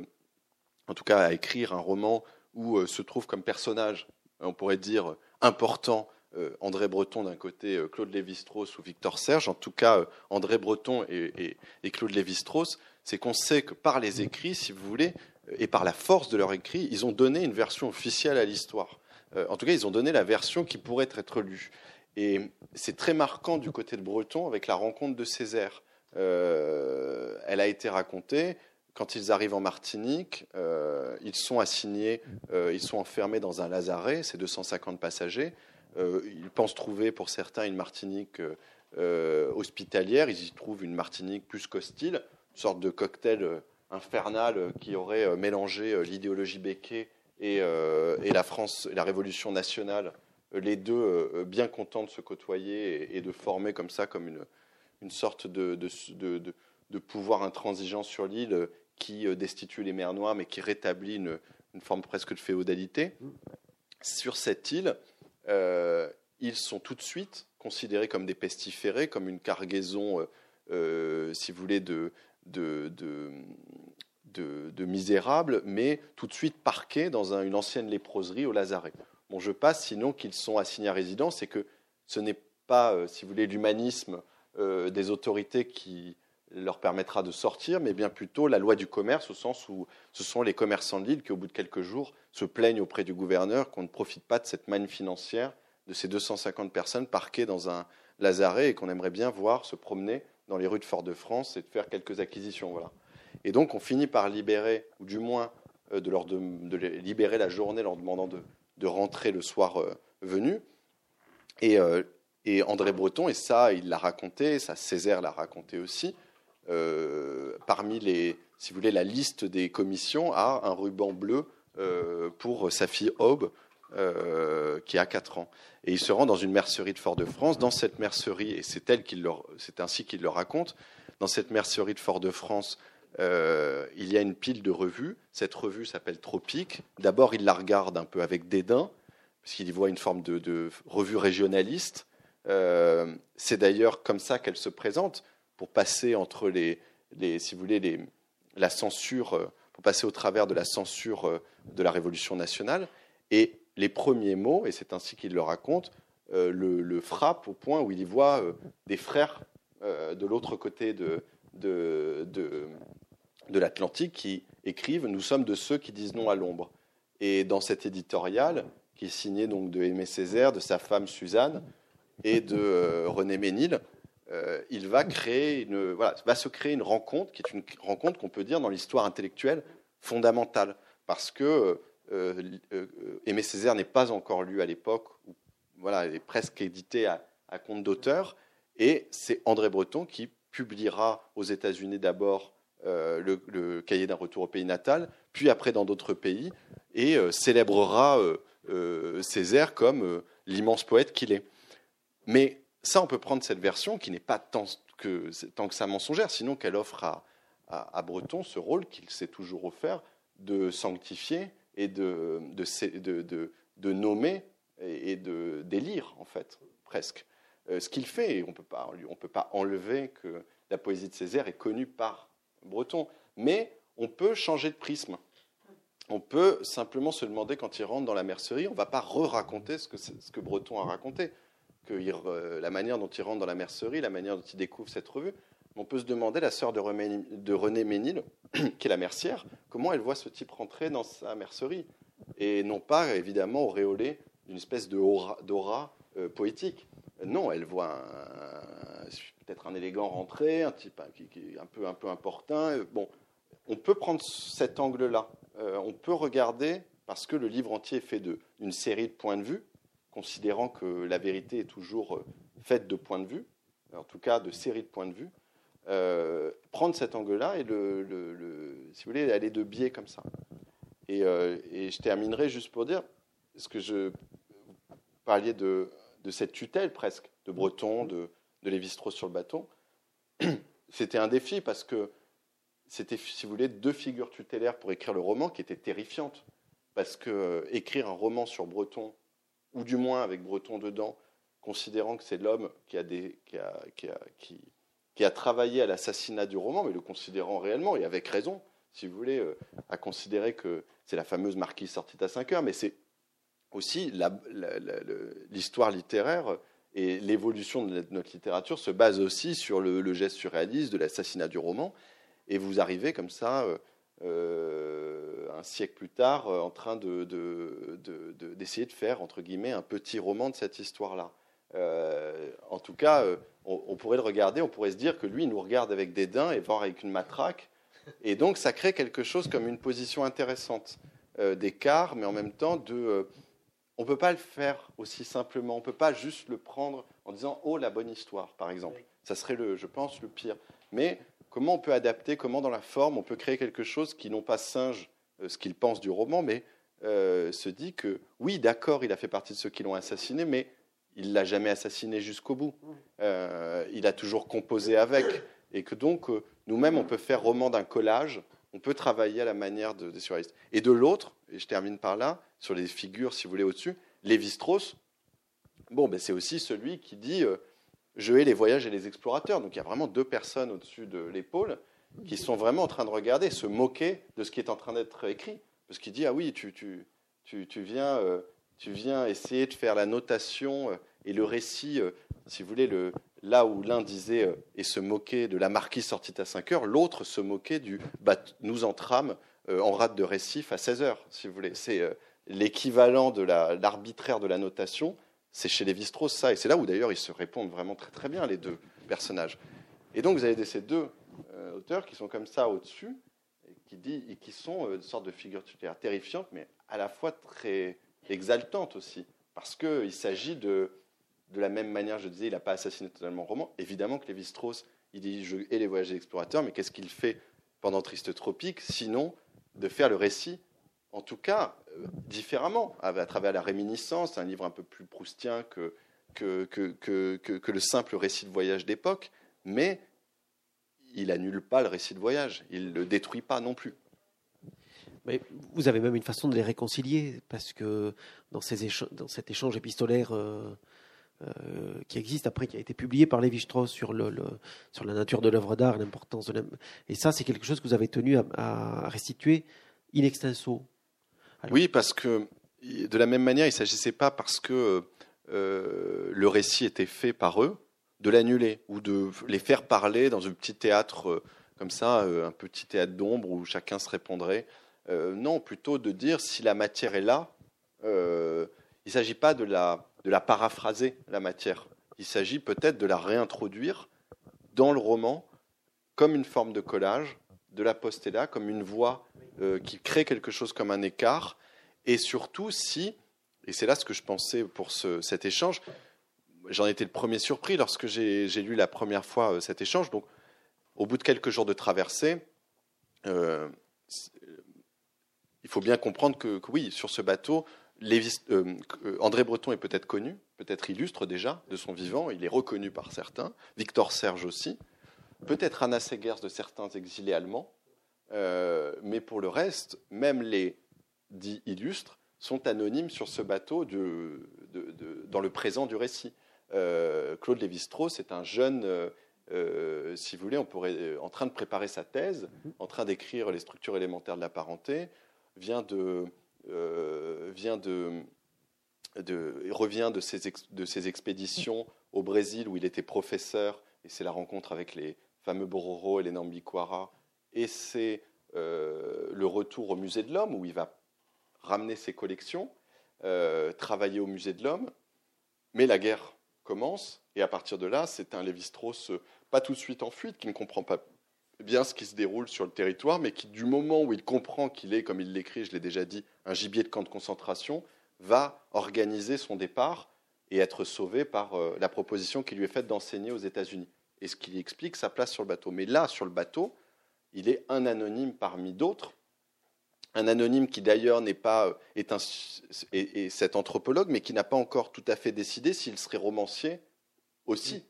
en tout cas à écrire un roman où se trouve comme personnage, on pourrait dire, important, André Breton d'un côté, Claude Lévi-Strauss ou Victor Serge, en tout cas André Breton et, et Claude Lévi-Strauss, c'est qu'on sait que par les écrits, si vous voulez, et par la force de leurs écrits, ils ont donné une version officielle à l'histoire. Euh, en tout cas, ils ont donné la version qui pourrait être lue. Et c'est très marquant du côté de Breton avec la rencontre de Césaire. Euh, elle a été racontée quand ils arrivent en Martinique. Euh, ils sont assignés, ils sont enfermés dans un lazaret, c'est 250 passagers. ils pensent trouver pour certains une Martinique hospitalière. Ils y trouvent une Martinique plus qu'hostile, une sorte de cocktail infernal qui aurait mélangé l'idéologie Becquet euh, et, la France, la Révolution nationale, les deux euh, bien contents de se côtoyer et, de former comme ça, comme une, une sorte de, de, pouvoir intransigeant sur l'île qui euh, destitue les mers noires, mais qui rétablit une, une forme presque de féodalité. Sur cette île, ils sont tout de suite considérés comme des pestiférés, comme une cargaison, si vous voulez, de, de, de, misérables, mais tout de suite parqués dans une ancienne léproserie au Lazaret. Bon, je passe, sinon qu'ils sont assignés à résidence et que ce n'est pas, euh, si vous voulez, l'humanisme euh, des autorités qui leur permettra de sortir, mais bien plutôt la loi du commerce, au sens où ce sont les commerçants de l'île qui, au bout de quelques jours, se plaignent auprès du gouverneur qu'on ne profite pas de cette manne financière de ces 250 personnes parquées dans un lazaret et qu'on aimerait bien voir se promener dans les rues de Fort-de-France et de faire quelques acquisitions. Voilà. Et donc, on finit par libérer, ou du moins de, leur libérer la journée, leur demandant de, rentrer le soir venu. Et, et, André Breton, et ça, il l'a raconté, ça, Césaire l'a raconté aussi, parmi les, si vous voulez, la liste des commissions a un ruban bleu pour sa fille Aube, euh, qui a 4 ans. Et il se rend dans une mercerie de Fort-de-France. Dans cette mercerie, et c'est ainsi qu'il le raconte, dans cette mercerie de Fort-de-France, euh, il y a une pile de revues. Cette revue s'appelle Tropique. D'abord, il la regarde un peu avec dédain, parce qu'il y voit une forme de, revue régionaliste. Euh, c'est d'ailleurs comme ça qu'elle se présente, pour passer entre les, si vous voulez, la censure, pour passer au travers de la censure de la Révolution nationale. Et les premiers mots, et c'est ainsi qu'il le raconte, euh, le, frappe au point où il y voit euh, des frères euh, de l'autre côté de, l'Atlantique qui écrivent Nous sommes de ceux qui disent non à l'ombre. Et dans cet éditorial, qui est signé donc de Aimé Césaire, de sa femme Suzanne et de René Ménil, il va, se créer une rencontre qui est une rencontre qu'on peut dire dans l'histoire intellectuelle fondamentale. Parce que euh, euh, Aimé Césaire n'est pas encore lu à l'époque, voilà, il est presque édité à, compte d'auteur, et c'est André Breton qui publiera aux États-Unis d'abord euh, le, cahier d'un retour au pays natal, puis après dans d'autres pays, et célébrera Césaire comme l'immense poète qu'il est. Mais ça, on peut prendre cette version qui n'est pas tant que, tant que ça mensongère, sinon qu'elle offre à, à, Breton ce rôle qu'il s'est toujours offert de sanctifier et de, de, de, nommer et de d'élire, en fait, presque. Euh, ce qu'il fait, on ne peut pas enlever que la poésie de Césaire est connue par Breton, mais on peut changer de prisme. On peut simplement se demander quand il rentre dans la mercerie, on ne va pas re-raconter ce que, Breton a raconté, que la manière dont il rentre dans la mercerie, la manière dont il découvre cette revue, on peut se demander, la sœur de, René Ménil, qui est la mercière, comment elle voit ce type rentrer dans sa mercerie. Et non pas, évidemment, auréolé d'une espèce d'aura euh, poétique. Non, elle voit peut-être un élégant rentrer, un type qui, est un peu, un peu importun. Euh, bon, on peut prendre cet angle-là. Euh, on peut regarder, parce que le livre entier est fait d'une série de points de vue, considérant que la vérité est toujours faite de points de vue, en tout cas de séries de points de vue. Euh, prendre cet angle-là et, le, si vous voulez, aller de biais comme ça. Euh, et, je terminerai juste pour dire, ce que je parlais de, de cette tutelle presque, de Breton, de, de Lévi-Strauss sur le bâton, c'était un défi parce que c'était, si vous voulez, deux figures tutélaires pour écrire le roman qui étaient terrifiantes. Parce que euh, écrire un roman sur Breton, ou du moins avec Breton dedans, considérant que c'est l'homme qui a travaillé à l'assassinat du roman, mais le considérant réellement, et avec raison, si vous voulez, euh, à considérer que c'est la fameuse marquise sortie à 5 heures, mais c'est aussi l'histoire littéraire et l'évolution de notre littérature se base aussi sur le, geste surréaliste de l'assassinat du roman. Et vous arrivez comme ça, euh, euh, un siècle plus tard, en train d'essayer de, de, faire, entre guillemets, un petit roman de cette histoire-là. en tout cas, on, pourrait le regarder, on pourrait se dire que lui, il nous regarde avec dédain et voir avec une matraque. Et donc, ça crée quelque chose comme une position intéressante euh, d'écart, mais en même temps, de, euh, on ne peut pas le faire aussi simplement. On ne peut pas juste le prendre en disant Oh, la bonne histoire, par exemple. Ça serait, le, je pense, le pire. Mais comment on peut adapter, comment dans la forme, on peut créer quelque chose qui, non pas singe euh, ce qu'il pense du roman, mais se dit que, oui, d'accord, il a fait partie de ceux qui l'ont assassiné, mais il l'a jamais assassiné jusqu'au bout. Euh, il a toujours composé avec. Et que donc, euh, nous-mêmes, on peut faire roman d'un collage, on peut travailler à la manière des surréalistes. Et de l'autre, et je termine par là, sur les figures, si vous voulez, au-dessus, Lévi-Strauss, bon, ben, c'est aussi celui qui dit euh, Je hais les voyages et les explorateurs. Donc il y a vraiment deux personnes au-dessus de l'épaule qui sont vraiment en train de regarder, se moquer de ce qui est en train d'être écrit. Parce qu'il dit Ah oui, tu, tu, tu, tu viens tu viens essayer de faire la notation euh, et le récit, euh, si vous voulez, le, là où l'un disait euh, et se moquait de la marquise sortie à 5 heures, l'autre se moquait du bah, nous entrâmes en rate de récif à 16 heures, si vous voulez. C'est l'équivalent de l'arbitraire de la notation, c'est chez Lévi-Strauss ça, et c'est là où d'ailleurs ils se répondent vraiment très très bien les deux personnages. Et donc vous avez ces deux auteurs qui sont comme ça au-dessus, qui, et qui sont une sorte de figures terrifiantes, mais à la fois très exaltantes aussi, parce qu'il s'agit de, de la même manière, je disais, il n'a pas assassiné totalement le roman. Évidemment que Lévi-Strauss, il dit et les voyages des explorateurs, mais qu'est-ce qu'il fait pendant Triste Tropique, sinon de faire le récit, en tout cas euh, différemment, à, travers la réminiscence, un livre un peu plus proustien que, que, que, que, le simple récit de voyage d'époque, mais il annule pas le récit de voyage, il le détruit pas non plus. Mais vous avez même une façon de les réconcilier, parce que dans, ces dans cet échange épistolaire euh, euh, qui existe après, qui a été publié par Lévi-Strauss sur, le, sur la nature de l'œuvre d'art, l'importance de Et ça, c'est quelque chose que vous avez tenu à, restituer in extenso. Oui, parce que de la même manière, il ne s'agissait pas parce que euh, le récit était fait par eux, de l'annuler ou de les faire parler dans un petit théâtre euh, comme ça, un petit théâtre d'ombre où chacun se répondrait. non, plutôt de dire si la matière est là, il ne s'agit pas de la de la paraphraser, la matière. Il s'agit peut-être de la réintroduire dans le roman comme une forme de collage, de la postella, comme une voix euh, qui crée quelque chose comme un écart. Et surtout, si, et c'est là ce que je pensais pour cet échange, j'en étais le premier surpris lorsque j'ai lu la première fois euh, cet échange. Donc, au bout de quelques jours de traversée, euh, il faut bien comprendre que, oui, sur ce bateau, André Breton est peut-être connu, peut-être illustre déjà de son vivant, il est reconnu par certains, Victor Serge aussi, peut-être Anna Segers de certains exilés allemands, euh, mais pour le reste, même les dits illustres sont anonymes sur ce bateau dans le présent du récit. Euh, Claude Lévi-Strauss est un jeune, si vous voulez, on pourrait, en train de préparer sa thèse, en train d'écrire les structures élémentaires de la parenté, vient de euh, vient de, revient de ses, de ses expéditions au Brésil où il était professeur, et c'est la rencontre avec les fameux Bororo et les Nambiquara, et c'est euh, le retour au musée de l'homme où il va ramener ses collections, euh, travailler au musée de l'homme, mais la guerre commence, et à partir de là, c'est un Lévi-Strauss pas tout de suite en fuite, qui ne comprend pas bien ce qui se déroule sur le territoire, mais qui, du moment où il comprend qu'il est, comme il l'écrit, je l'ai déjà dit, un gibier de camp de concentration, va organiser son départ et être sauvé par euh, la proposition qui lui est faite d'enseigner aux États-Unis. Et ce qui explique sa place sur le bateau. Mais là, sur le bateau, il est un anonyme parmi d'autres, un anonyme qui d'ailleurs n'est pas euh, est, cet anthropologue, mais qui n'a pas encore tout à fait décidé s'il serait romancier aussi,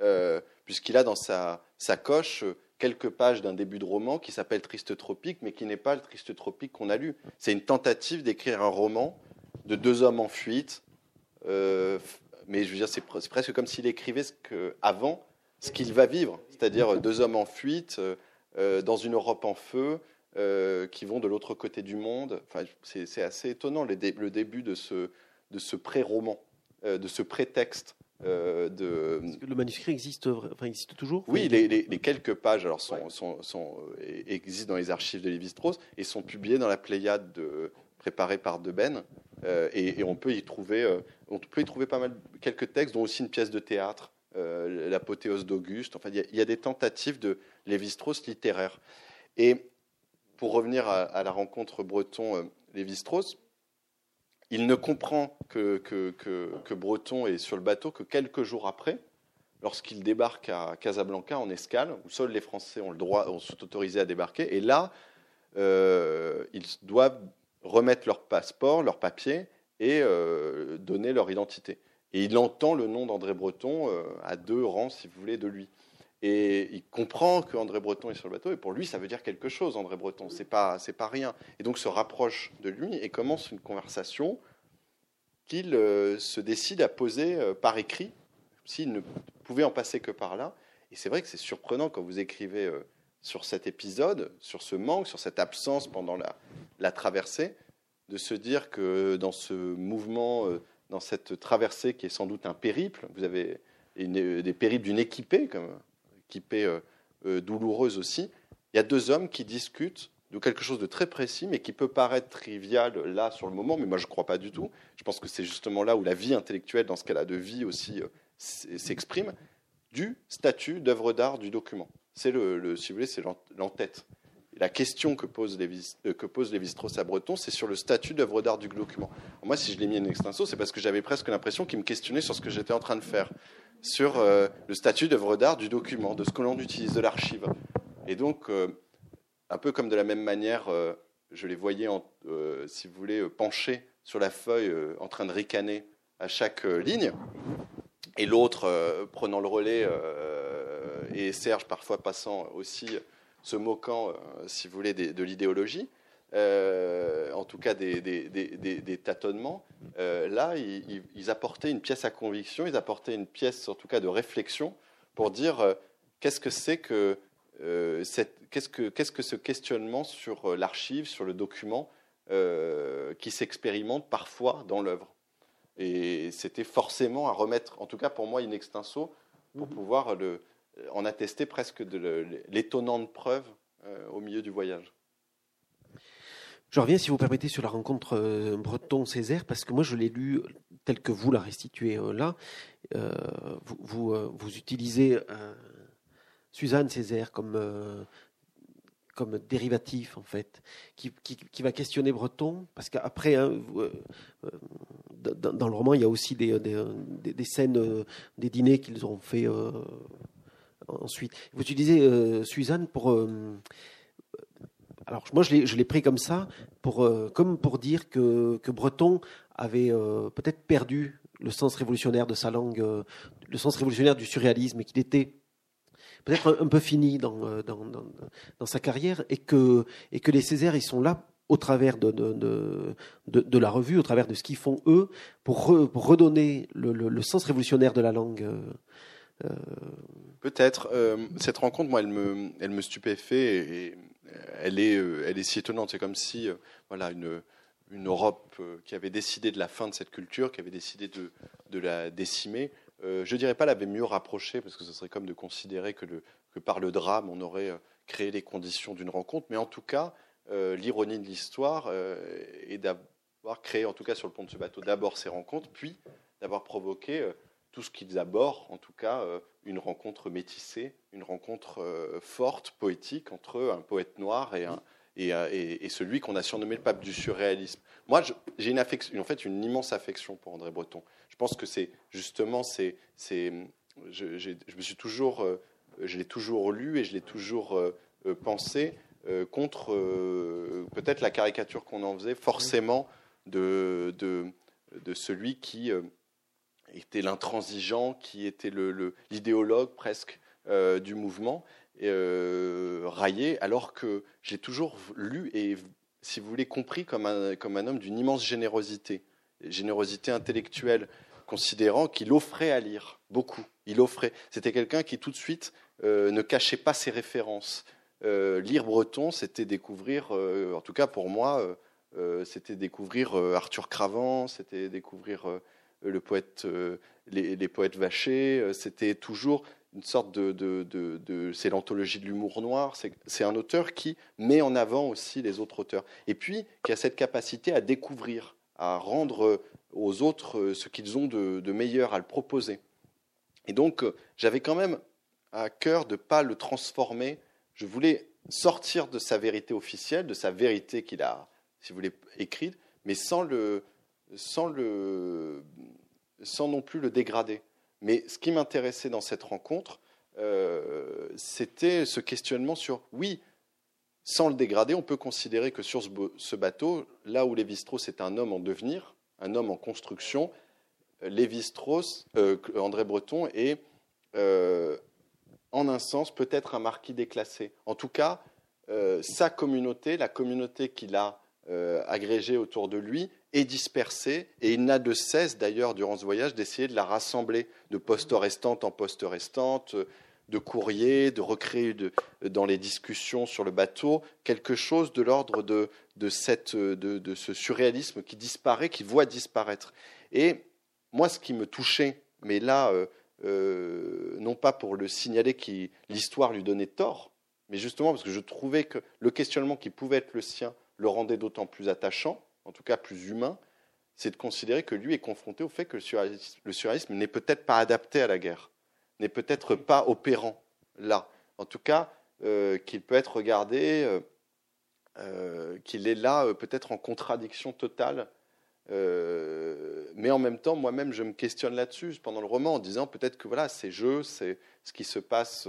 euh, puisqu'il a dans sa, sa coche quelques pages d'un début de roman qui s'appelle Triste Tropique, mais qui n'est pas le Triste Tropique qu'on a lu. C'est une tentative d'écrire un roman de deux hommes en fuite, euh, mais je veux dire, c'est presque comme s'il écrivait ce que, avant ce qu'il va vivre, c'est-à-dire deux hommes en fuite euh, dans une Europe en feu. Euh, qui vont de l'autre côté du monde. Enfin, c'est assez étonnant le, début de ce, de ce pré-roman, de ce prétexte euh, de... le manuscrit existe, enfin, existe toujours? Oui, les, quelques pages alors, sont, sont, euh, existent dans les archives de Lévi-Strauss et sont publiées dans la Pléiade de, préparée par Deben. Euh, et, on peut y trouver, on peut y trouver pas mal quelques textes, dont aussi une pièce de théâtre, l'apothéose d'Auguste. Enfin, il y, a des tentatives de Lévi-Strauss littéraire. Et pour revenir à, la rencontre Breton-Lévi-Strauss, il ne comprend que, que, Breton est sur le bateau que quelques jours après, lorsqu'il débarque à Casablanca en escale, où seuls les Français ont le droit, sont autorisés à débarquer. Et là, euh, ils doivent remettre leur passeport, leur papier et euh, donner leur identité. Et il entend le nom d'André Breton euh, à deux rangs, si vous voulez, de lui. Et il comprend qu'André Breton est sur le bateau, et pour lui, ça veut dire quelque chose, André Breton, c'est pas, c'est pas rien. Et donc se rapproche de lui et commence une conversation qu'il euh, se décide à poser euh, par écrit, s'il ne pouvait en passer que par là. Et c'est vrai que c'est surprenant quand vous écrivez sur cet épisode, sur ce manque, sur cette absence pendant la traversée, de se dire que dans ce mouvement, dans cette traversée qui est sans doute un périple, vous avez des périples d'une équipée, équipée euh, euh, douloureuse aussi. Il y a deux hommes qui discutent de quelque chose de très précis, mais qui peut paraître trivial là sur le moment, mais moi je ne crois pas du tout. Je pense que c'est justement là où la vie intellectuelle, dans ce cas-là de vie aussi, euh, s'exprime. du statut d'œuvre d'art du document. C'est le, si vous voulez, c'est l'entête. La question que pose Lévi, euh, Lévi-Strauss à Breton, c'est sur le statut d'œuvre d'art du document. moi, si je l'ai mis en extenso, c'est parce que j'avais presque l'impression qu'il me questionnait sur ce que j'étais en train de faire, sur euh, le statut d'œuvre d'art du document, de ce que l'on utilise, de l'archive. Et donc, euh, un peu comme de la même manière, je les voyais, si vous voulez, penchés sur la feuille, en train de ricaner à chaque ligne, et l'autre prenant le relais et Serge parfois passant aussi, se moquant, euh, si vous voulez, de, l'idéologie, euh, en tout cas des, tâtonnements, euh, là, ils, apportaient une pièce à conviction, ils apportaient une pièce, en tout cas, de réflexion pour dire qu'est-ce que c'est que, qu'est-ce que, qu'est-ce que ce questionnement sur l'archive, sur le document, qui s'expérimente parfois dans l'œuvre. Et c'était forcément à remettre, en tout cas pour moi, in extenso, pour mmh. pouvoir le, en attester presque de l'étonnante preuve euh, au milieu du voyage. Je reviens, si vous permettez, sur la rencontre euh, Breton-Césaire, parce que moi, je l'ai lu tel que vous la restituez là. vous, vous, utilisez Suzanne Césaire comme, comme dérivatif, en fait, qui, qui, va questionner Breton, parce qu'après, hein, dans, le roman, il y a aussi des, des, des scènes, des dîners qu'ils ont fait ensuite. Vous utilisez euh, Suzanne pour. Euh, alors moi je l'ai pris comme ça, pour, euh, comme pour dire que, que Breton avait peut-être perdu le sens révolutionnaire de sa langue, le sens révolutionnaire du surréalisme, et qu'il était peut-être un, peu fini dans, dans, dans, sa carrière, et que, et que les Césaires, ils sont là au travers de, de, de, la revue, au travers de ce qu'ils font eux, pour, redonner le, le, sens révolutionnaire de la langue Peut-être. Euh, cette rencontre, moi, elle me, elle stupéfait et, elle, est, euh, elle est si étonnante. C'est comme si, euh, voilà, une, Europe qui avait décidé de la fin de cette culture, qui avait décidé de, la décimer, je dirais pas l'avait mieux rapprochée, parce que ce serait comme de considérer que par le drame, on aurait créé les conditions d'une rencontre. Mais en tout cas, l'ironie de l'histoire est d'avoir créé, en tout cas sur le pont de ce bateau, d'abord ces rencontres, puis d'avoir provoqué tout ce qu'ils abordent, en tout cas, euh, une rencontre métissée, une rencontre euh, forte, poétique, entre un poète noir et, un, euh, et, celui qu'on a surnommé le pape du surréalisme. Moi, j'ai une, en fait, une immense affection pour André Breton. Je pense que c'est justement, c'est, je, me suis toujours, je l'ai toujours lu et je l'ai toujours pensé contre peut-être la caricature qu'on en faisait, forcément, de celui qui était l'intransigeant, qui était l'idéologue presque euh, du mouvement, euh, raillé, alors que j'ai toujours lu et, si vous voulez, compris comme un, comme un homme d'une immense générosité, générosité intellectuelle, considérant qu'il offrait à lire beaucoup. Il offrait. C'était quelqu'un qui tout de suite euh, ne cachait pas ses références. lire breton, c'était découvrir, en tout cas pour moi, c'était découvrir Arthur Cravant, c'était découvrir le poète, euh, les, poètes vachés. Euh, c'était toujours une sorte de, de, c'est l'anthologie de l'humour noir. C'est un auteur qui met en avant aussi les autres auteurs. Et puis qui a cette capacité à découvrir, à rendre aux autres euh, ce qu'ils ont de, meilleur, à le proposer. Et donc j'avais quand même à cœur de ne pas le transformer. Je voulais sortir de sa vérité officielle, de sa vérité qu'il a, si vous voulez, écrite, mais sans le, sans, non plus le dégrader. Mais ce qui m'intéressait dans cette rencontre, euh, c'était ce questionnement sur, oui, sans le dégrader, on peut considérer que sur ce, bateau, là où Lévi-Strauss est un homme en devenir, un homme en construction, Lévi-Strauss, euh, André Breton est, euh, en un sens, peut-être un marquis déclassé. En tout cas, sa communauté, la communauté qu'il a agrégée autour de lui, est dispersée et il n'a de cesse d'ailleurs durant ce voyage d'essayer de la rassembler de poste restante en poste restante, de courriers, de recréer dans les discussions sur le bateau quelque chose de l'ordre de, ce surréalisme qui disparaît, qui voit disparaître. Et moi, ce qui me touchait, mais là, euh, euh, non pas pour le signaler que l'histoire lui donnait tort, mais justement parce que je trouvais que le questionnement qui pouvait être le sien le rendait d'autant plus attachant, en tout cas plus humain, c'est de considérer que lui est confronté au fait que le surréalisme, n'est peut-être pas adapté à la guerre, n'est peut-être pas opérant là. En tout cas, qu'il peut être regardé, qu'il est là peut-être en contradiction totale mais en même temps, moi-même, je me questionne là-dessus pendant le roman en disant peut-être que voilà, ces jeux, c'est ce qui se passe,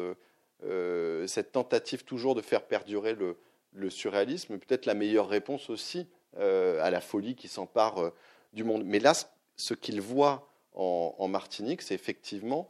cette tentative toujours de faire perdurer le, le surréalisme, peut-être la meilleure réponse aussi à la folie qui s'empare du monde. Mais là, ce qu'il voit en, Martinique, c'est effectivement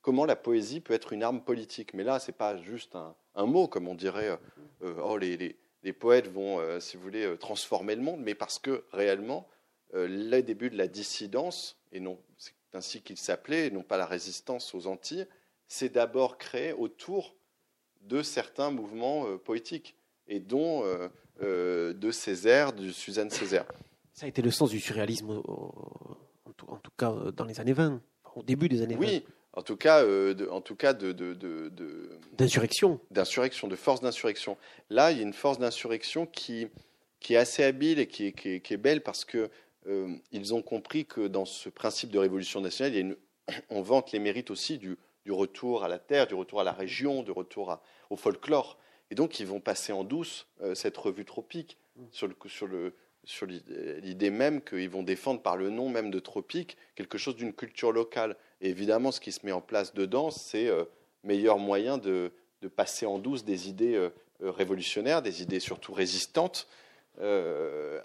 comment la poésie peut être une arme politique. Mais là, ce n'est pas juste un, mot, comme on dirait, euh, euh, oh, les, les, poètes vont, euh, si vous voulez, transformer le monde, mais parce que réellement, le début de la dissidence, et c'est ainsi qu'il s'appelait, et non pas la résistance aux Antilles, c'est d'abord créé autour de certains mouvements poétiques, et dont de Césaire, de Suzanne Césaire. Ça a été le sens du surréalisme, en tout, cas euh, dans les années 20, au début des années 20. Oui, en tout cas, euh, de, en tout cas de, d'insurrection. D'insurrection, de force d'insurrection. Là, il y a une force d'insurrection qui, qui est assez habile et qui est, qui est, belle parce que euh, ils ont compris que dans ce principe de révolution nationale, il y a une, on vante les mérites aussi du, du, retour à la terre, du retour à la région, du retour au folklore. Et donc, ils vont passer en douce cette revue tropique mm. sur le, sur le, sur l'idée même qu'ils vont défendre par le nom même de tropique quelque chose d'une culture locale. Et évidemment, ce qui se met en place dedans, c'est euh, meilleur moyen de, passer en douce des idées euh, euh, révolutionnaires, des idées surtout résistantes,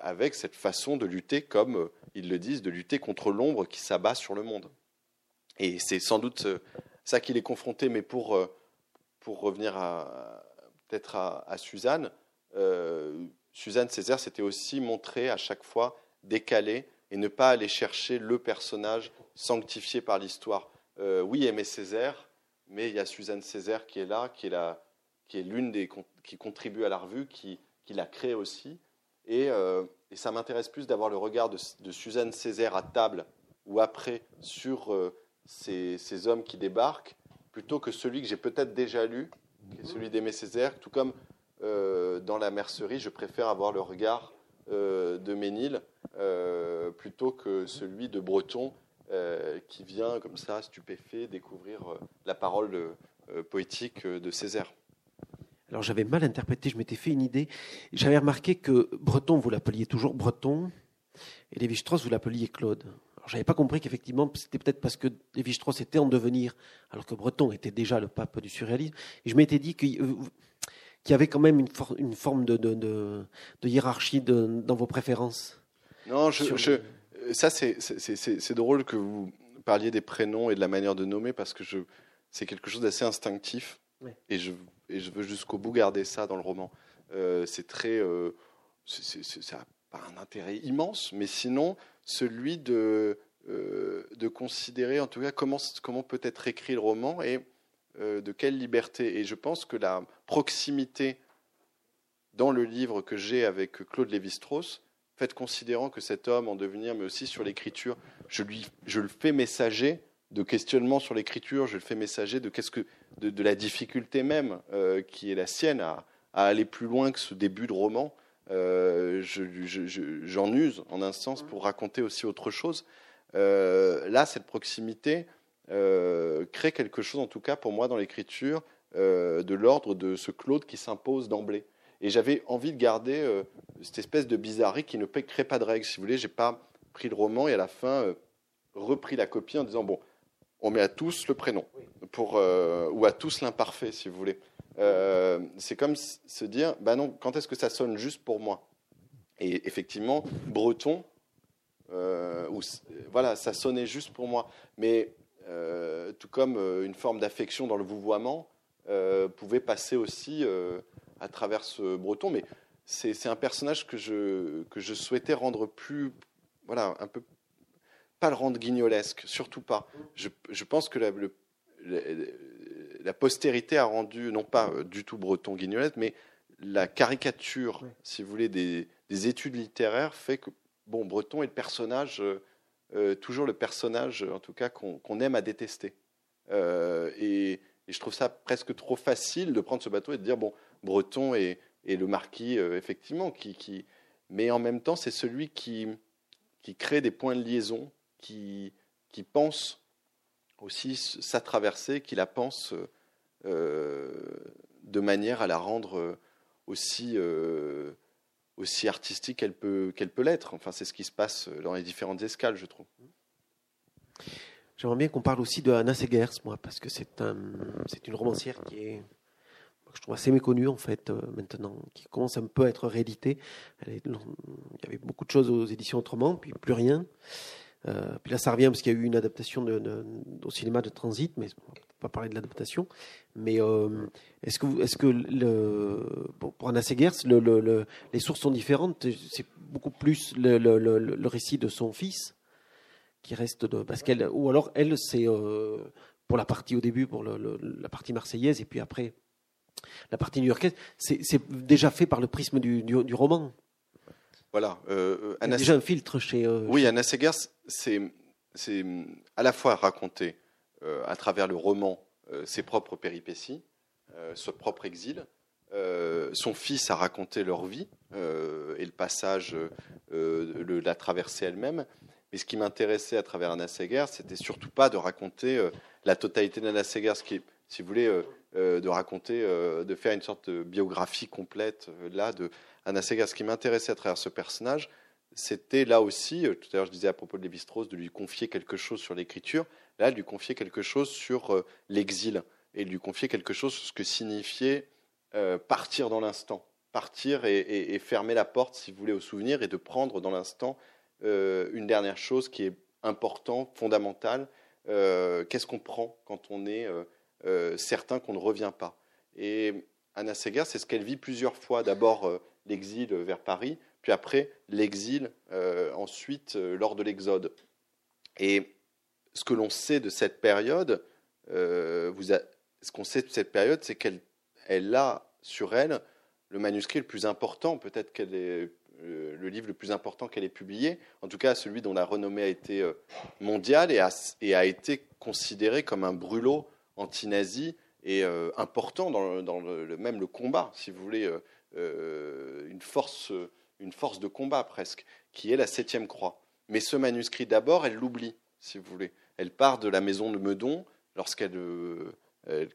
avec cette façon de lutter, comme ils le disent, de lutter contre l'ombre qui s'abat sur le monde. Et c'est sans doute ça qu'il est confronté, mais pour, pour revenir peut-être à, Suzanne, Suzanne Césaire s'était aussi montrée à chaque fois décalée et ne pas aller chercher le personnage sanctifié par l'histoire. Euh, oui, aimer Césaire, mais il y a Suzanne Césaire qui est là, qui est, l'une des qui contribue à la revue, qui, l'a créée aussi. Et, euh, ça m'intéresse plus d'avoir le regard de, Suzanne Césaire à table ou après sur euh, ces, hommes qui débarquent, plutôt que celui que j'ai peut-être déjà lu, celui d'Aimé Césaire, tout comme euh, dans la mercerie, je préfère avoir le regard euh, de Ménil euh, plutôt que celui de Breton qui vient comme ça, stupéfait, découvrir la parole poétique de Césaire. Alors j'avais mal interprété, je m'étais fait une idée. J'avais remarqué que Breton, vous l'appeliez toujours Breton, et Lévi-Strauss, vous l'appeliez Claude. J'avais pas compris qu'effectivement, c'était peut-être parce que Lévi-Strauss était en devenir, alors que Breton était déjà le pape du surréalisme. Et je m'étais dit qu'il y avait quand même une, une forme de, de, de, hiérarchie dans vos préférences Non, je, ça c'est drôle que vous parliez des prénoms et de la manière de nommer parce que c'est quelque chose d'assez instinctif et, je, et je veux jusqu'au bout garder ça dans le roman. Euh, c'est très, euh, ça n'a pas un intérêt immense, mais sinon celui de euh, de considérer en tout cas comment comment peut être écrit le roman et euh, de quelle liberté. Et je pense que la proximité dans le livre que j'ai avec Claude Lévi-Strauss, fait considérant que cet homme en devenir, mais aussi sur l'écriture, je, je le fais messager de questionnement sur l'écriture, je le fais messager de, qu'est-ce que, de, la difficulté même euh, qui est la sienne à, aller plus loin que ce début de roman. Euh, j'en use en un sens pour raconter aussi autre chose. là, cette proximité, euh, crée quelque chose, en tout cas pour moi, dans l'écriture, euh, de l'ordre de ce Claude qui s'impose d'emblée. Et j'avais envie de garder euh, cette espèce de bizarrerie qui ne crée pas de règles. Si vous voulez, j'ai pas pris le roman et à la fin repris la copie en disant bon, on met à tous le prénom pour ou à tous l'imparfait, si vous voulez. C'est comme se dire bah non, quand est-ce que ça sonne juste pour moi? Et effectivement, breton, voilà, ça sonnait juste pour moi. Mais euh, tout comme euh, une forme d'affection dans le vouvoiement euh, pouvait passer aussi à travers ce breton. Mais c'est un personnage que je, que je souhaitais rendre plus, voilà, un peu, pas le rendre guignolesque, surtout pas. Je, je pense que la, la, postérité a rendu, non pas du tout breton guignolesque, mais la caricature, si vous voulez, des, des, études littéraires fait que, bon, Breton est le personnage euh, toujours le personnage, en tout cas, qu'on aime à détester. Euh, et, je trouve ça presque trop facile de prendre ce bateau et de dire, bon, Breton et, le marquis, euh, effectivement, qui, qui, mais en même temps, c'est celui qui, qui crée des points de liaison, qui, qui pense aussi sa traversée, qu'il la pense de manière à la rendre aussi, aussi artistique qu'elle peut, qu'elle peut l'être. Enfin, c'est ce qui se passe dans les différentes escales, je trouve. J'aimerais bien qu'on parle aussi de Anna Segers, moi, parce que c'est un, c'est une romancière qui est, je trouve assez méconnue en fait euh, maintenant, qui commence un peu à être rééditée. il y avait beaucoup de choses aux éditions autrement, puis plus rien. Euh, puis là, ça revient parce qu'il y a eu une adaptation au cinéma de Transit, mais on va pas parler de l'adaptation. Mais euh, est-ce que, est-ce que pour Anna Segers, le, le, les sources sont différentes? C'est beaucoup plus le, récit de son fils qui reste de parce ou alors elle c'est euh, pour la partie au début pour la partie marseillaise et puis après la partie new-yorkaise c'est déjà fait par le prisme du, roman voilà euh, Il y a déjà un filtre chez euh, oui Anna Segers c'est à la fois raconter à travers le roman ses propres péripéties ce propre exil son fils a raconté leur vie et le passage, le, la traversée elle-même. Mais ce qui m'intéressait à travers Anna Seger, c'était surtout pas de raconter euh, la totalité d'Anna Seger, ce qui est, si vous voulez, euh, euh, de raconter, de faire une sorte de biographie complète là de Anna Seger. Ce qui m'intéressait à travers ce personnage, c'était là aussi, tout à l'heure je disais à propos de Lévi-Strauss, de lui confier quelque chose sur l'écriture, là de lui confier quelque chose sur l'exil et lui confier quelque chose sur ce que signifiait partir dans l'instant, partir et, fermer la porte, si vous voulez, au souvenir et de prendre dans l'instant euh, une dernière chose qui est importante, fondamentale. Euh, qu'est-ce qu'on prend quand on est euh, certain qu'on ne revient pas Et Anna Seger, c'est ce qu'elle vit plusieurs fois. D'abord l'exil vers Paris, puis après l'exil ensuite lors de l'exode. Et ce que l'on sait de cette période, vous ce qu'on sait de cette période, c'est qu'elle elle a sur elle le manuscrit le plus important, peut-être qu'elle est le livre le plus important qu'elle ait publié, en tout cas celui dont la renommée a été euh, mondiale et a, et a été considéré comme un brûlot anti-nazi et euh, important dans, dans même le combat, si vous voulez, euh, une, force, une force de combat presque, qui est la septième croix. Mais ce manuscrit, d'abord, elle l'oublie, si vous voulez. Elle part de la maison de Meudon lorsqu'elle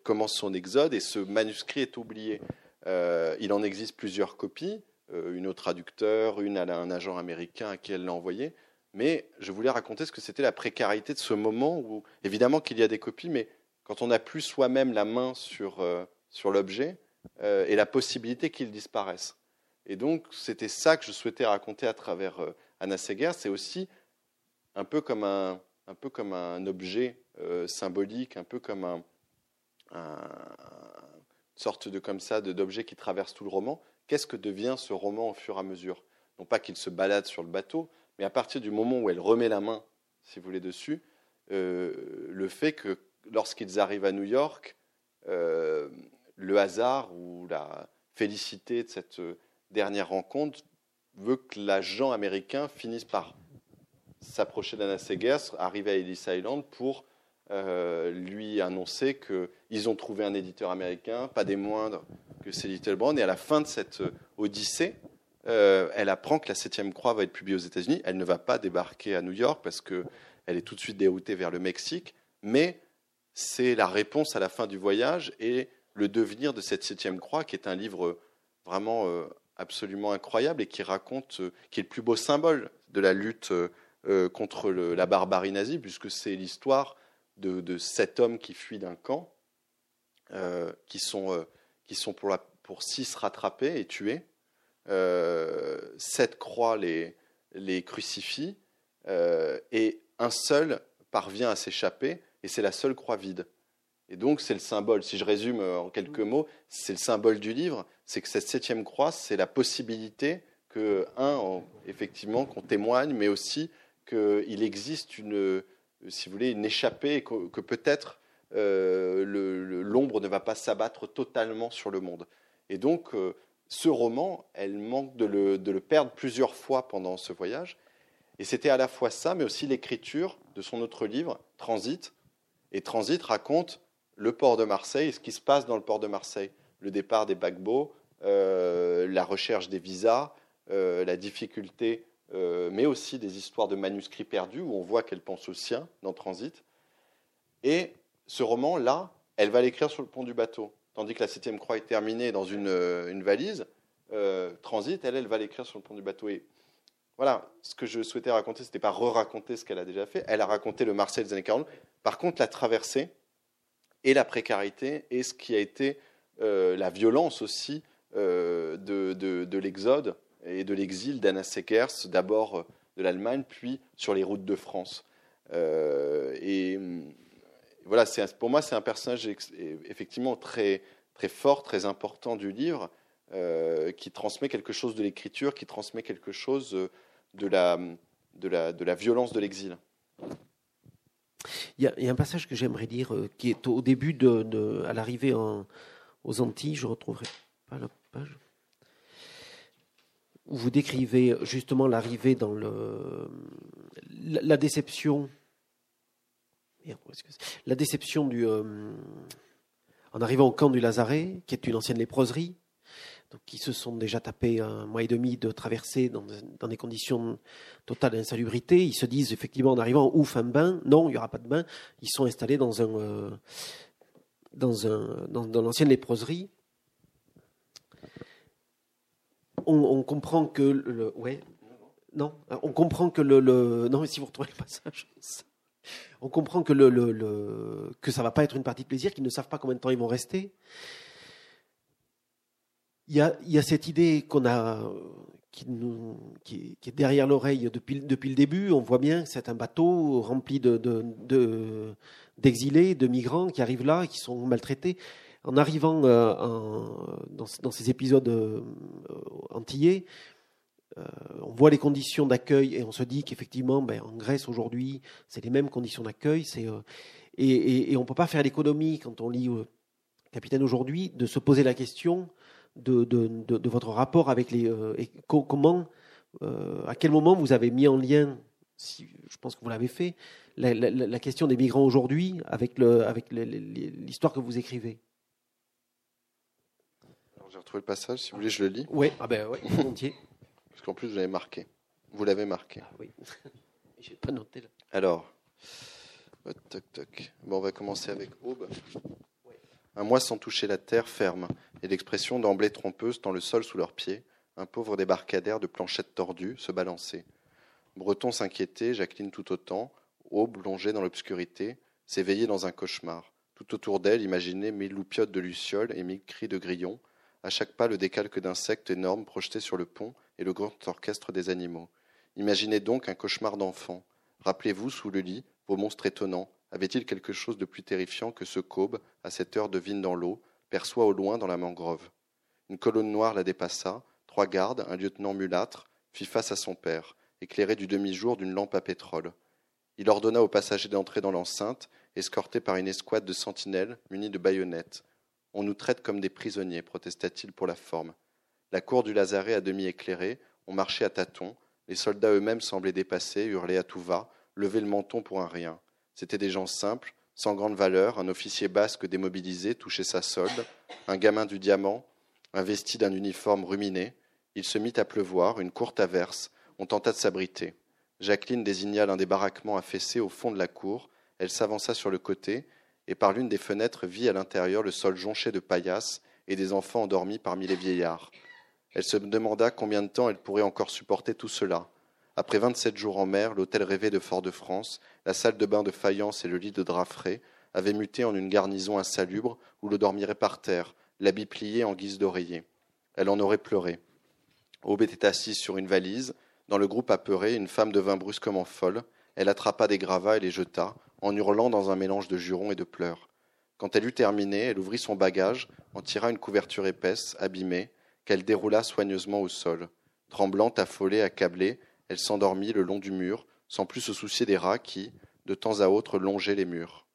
commence son exode et ce manuscrit est oublié. il en existe plusieurs copies. Euh, une au traducteur, une à un agent américain à qui elle l'a envoyé. Mais je voulais raconter ce que c'était la précarité de ce moment où, évidemment qu'il y a des copies, mais quand on n'a plus soi-même la main sur, euh, sur l'objet euh, et la possibilité qu'il disparaisse. Et donc, c'était ça que je souhaitais raconter à travers Anna Seger. C'est aussi un peu comme un, objet symbolique, un peu comme un, un, une sorte de comme ça d'objet qui traverse tout le roman qu'est-ce que devient ce roman au fur et à mesure? Non pas qu'il se balade sur le bateau, mais à partir du moment où elle remet la main, si vous voulez, dessus, euh, le fait que lorsqu'ils arrivent à New York, euh, le hasard ou la félicité de cette dernière rencontre veut que l'agent américain finisse par s'approcher d'Anna Segers, arriver à Ellis Island pour euh, lui annoncer qu'ils ont trouvé un éditeur américain, pas des moindres, que c'est Little Brown. Et à la fin de cette euh, odyssée, euh, elle apprend que la septième croix va être publiée aux États-Unis. Elle ne va pas débarquer à New York parce qu'elle est tout de suite déroutée vers le Mexique. Mais c'est la réponse à la fin du voyage et le devenir de cette septième croix, qui est un livre vraiment euh, absolument incroyable et qui raconte, qui est le plus beau symbole de la lutte contre la barbarie nazie, puisque c'est l'histoire de, sept hommes qui fuient d'un camp, qui sont pour, six rattrapés et tués. Euh, sept croix les, les crucifient euh, et un seul parvient à s'échapper et c'est la seule croix vide. Et donc c'est le symbole, si je résume euh, en quelques mm. mots, c'est le symbole du livre, c'est que cette septième croix, c'est la possibilité que, un, effectivement, qu'on témoigne, mais aussi qu'il existe une, si vous voulez, une échappée, que, que peut-être euh, l'ombre ne va pas s'abattre totalement sur le monde. Et donc, euh, ce roman, elle manque de le, de le, perdre plusieurs fois pendant ce voyage. Et c'était à la fois ça, mais aussi l'écriture de son autre livre, Transit. Et Transit raconte le port de Marseille ce qui se passe dans le port de Marseille. Le départ des paquebots, euh, la recherche des visas, la difficulté, mais aussi des histoires de manuscrits perdus, où on voit qu'elle pense au sien dans Transit. Et ce roman-là, elle va l'écrire sur le pont du bateau. Tandis que la septième croix est terminée dans une, une valise, euh, transit, elle, elle va l'écrire sur le pont du bateau. Et voilà, ce que je souhaitais raconter, c'était pas re-raconter ce qu'elle a déjà fait. Elle a raconté le Marseille des années 40. Par contre, la traversée et la précarité et ce qui a été euh, la violence aussi euh, de, de, l'exode et de l'exil d'Anna Seckers, d'abord de l'Allemagne, puis sur les routes de France. et voilà, pour moi, c'est un personnage effectivement très, très fort, très important du livre, euh, qui transmet quelque chose de l'écriture, qui transmet quelque chose euh, de la, de la violence de l'exil. Il, y, a un passage que j'aimerais lire euh, qui est au début, de, à l'arrivée aux Antilles, je retrouverai pas la page, où vous décrivez justement l'arrivée dans le, la, déception. la déception du, en arrivant au camp du Lazaret, qui est une ancienne léproserie, qui se sont déjà tapés un mois et demi de traversée dans, des conditions totales d'insalubrité. Ils se disent effectivement en arrivant, ouf, un bain. Non, il n'y aura pas de bain. Ils sont installés dans un, euh, dans un, dans, l'ancienne léproserie. On, comprend que le, ouais, non, on comprend que le, non, si vous retrouvez le passage, on comprend que le, le, que ça va pas être une partie de plaisir, qu'ils ne savent pas combien de temps ils vont rester il y a, cette idée qu'on a, qui, nous, qui, est derrière l'oreille depuis, le début. On voit bien que c'est un bateau rempli de, d'exilés, de, migrants qui arrivent là, qui sont maltraités. En arrivant euh, dans, ces épisodes euh, antillais, euh, on voit les conditions d'accueil et on se dit qu'effectivement, ben, en Grèce aujourd'hui, c'est les mêmes conditions d'accueil. C'est, et, et, on ne peut pas faire l'économie, quand on lit Capitaine aujourd'hui, de se poser la question de, de, votre rapport avec les. Euh, et comment, euh, à quel moment vous avez mis en lien, si, je pense que vous l'avez fait, la, question des migrants aujourd'hui avec, le, avec l'histoire que vous écrivez? J'ai retrouvé le passage, si vous voulez, je le lis. Oui, ah ben, ouais, volontiers. Parce qu'en plus, vous l'avez marqué. Vous l'avez marqué. Ah, oui. J'ai pas noté là. Alors, toc, toc. Bon, on va commencer avec Aube. Un mois sans toucher la terre ferme, et l'expression d'emblée trompeuse dans le sol sous leurs pieds, un pauvre débarcadère de planchettes tordues se balançait. Breton s'inquiétait, Jacqueline tout autant, aube longée dans l'obscurité, s'éveillait dans un cauchemar. Tout autour d'elle, imaginait mille loupiotes de lucioles et mille cris de grillons, à chaque pas le décalque d'insectes énormes projetés sur le pont et le grand orchestre des animaux. Imaginez donc un cauchemar d'enfant. Rappelez-vous, sous le lit, vos monstres étonnants, avait-il quelque chose de plus terrifiant que ce qu'Aube, à cette heure de vigne dans l'eau, perçoit au loin dans la mangrove? Une colonne noire la dépassa, trois gardes, un lieutenant mulâtre, fit face à son père, éclairé du demi-jour d'une lampe à pétrole. Il ordonna aux passagers d'entrer dans l'enceinte, escortés par une escouade de sentinelles munis de baïonnettes. On nous traite comme des prisonniers, protesta-t-il pour la forme. La cour du Lazaret à demi éclairée, on marchait à tâtons, les soldats eux-mêmes semblaient dépassés, hurlaient à tout va, levaient le menton pour un rien. C'étaient des gens simples, sans grande valeur, un officier basque démobilisé touchait sa solde, un gamin du diamant, investi d'un uniforme ruminé. Il se mit à pleuvoir, une courte averse, on tenta de s'abriter. Jacqueline désigna l'un des baraquements affaissés au fond de la cour, elle s'avança sur le côté, et par l'une des fenêtres vit à l'intérieur le sol jonché de paillasses et des enfants endormis parmi les vieillards. Elle se demanda combien de temps elle pourrait encore supporter tout cela. Après vingt-sept jours en mer, l'hôtel rêvé de Fort-de-France, la salle de bain de faïence et le lit de drap frais avaient muté en une garnison insalubre où l'on dormirait par terre, l'habit plié en guise d'oreiller. Elle en aurait pleuré. Aube était assise sur une valise. Dans le groupe apeuré, une femme devint brusquement folle. Elle attrapa des gravats et les jeta, en hurlant dans un mélange de jurons et de pleurs. Quand elle eut terminé, elle ouvrit son bagage, en tira une couverture épaisse, abîmée, qu'elle déroula soigneusement au sol. Tremblante, affolée, accablée, elle s'endormit le long du mur, sans plus se soucier des rats qui, de temps à autre, longeaient les murs.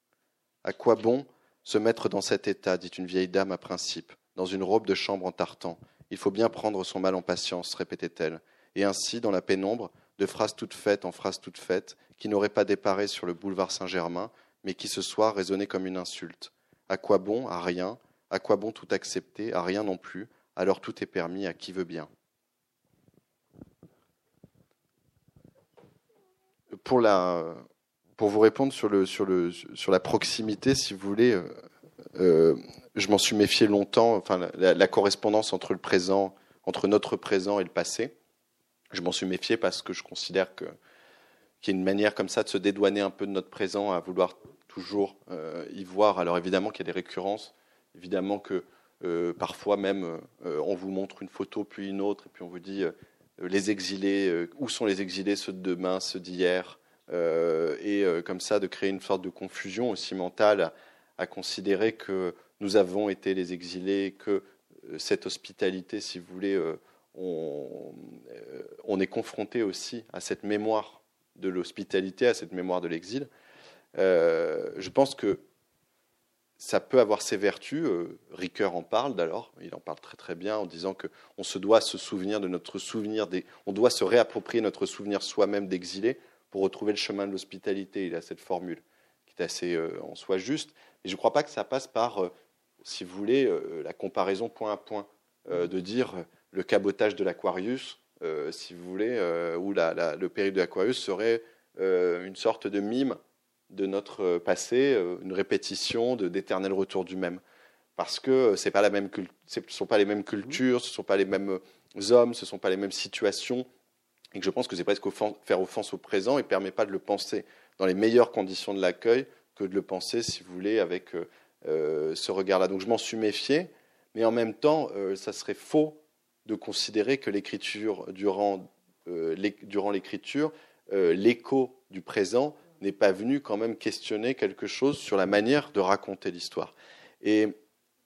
À quoi bon se mettre dans cet état dit une vieille dame à principe, dans une robe de chambre en tartan. Il faut bien prendre son mal en patience, répétait-elle. Et ainsi, dans la pénombre, de phrase toutes faites en phrases toutes faites, qui n'auraient pas déparé sur le boulevard Saint-Germain, mais qui ce soir résonnaient comme une insulte. À quoi bon À rien. À quoi bon tout accepter À rien non plus. Alors tout est permis à qui veut bien. Pour vous répondre sur, la proximité, si vous voulez, je m'en suis méfié longtemps, enfin, la, correspondance entre le présent, entre notre présent et le passé. Je m'en suis méfié parce que je considère qu'il y a une manière comme ça de se dédouaner un peu de notre présent, à vouloir toujours euh, y voir. Alors évidemment qu'il y a des récurrences, évidemment que euh, parfois même euh, on vous montre une photo puis une autre et puis on vous dit les exilés, où sont les exilés, ceux de demain, ceux d'hier, et comme ça de créer une sorte de confusion aussi mentale à considérer que nous avons été les exilés, que cette hospitalité, si vous voulez, on, est confronté aussi à cette mémoire de l'hospitalité, à cette mémoire de l'exil. Euh, je pense que ça peut avoir ses vertus. Euh, Ricoeur en parle d'ailleurs, il en parle très très bien en disant que on se doit se souvenir de notre souvenir, des, on doit se réapproprier notre souvenir soi-même d'exilé pour retrouver le chemin de l'hospitalité. Il a cette formule qui est assez euh, en soi juste. Et je ne crois pas que ça passe par, si vous voulez, la comparaison point à point, de dire le cabotage de l'Aquarius euh, si vous voulez, euh, où le périple de l'Aquarius serait euh, une sorte de mime de notre passé, une répétition d'éternel retour du même. Parce que ce ne sont pas les mêmes cultures, ce ne sont pas les mêmes hommes, ce ne sont pas les mêmes situations, et que je pense que c'est presque faire offense au présent et ne permet pas de le penser dans les meilleures conditions de l'accueil que de le penser, si vous voulez, avec ce regard-là. Donc je m'en suis méfié, mais en même temps, ça serait faux de considérer que l'écriture, durant, euh, l'écriture, euh, l'écho du présent n'est pas venu quand même questionner quelque chose sur la manière de raconter l'histoire. Et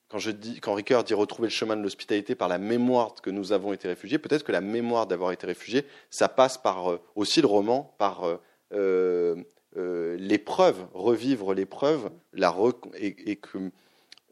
quand, je dis, quand Ricoeur dit retrouver le chemin de l'hospitalité par la mémoire que nous avons été réfugiés, peut-être que la mémoire d'avoir été réfugiés, ça passe par euh, aussi le roman, par l'épreuve, revivre l'épreuve, et, qu'il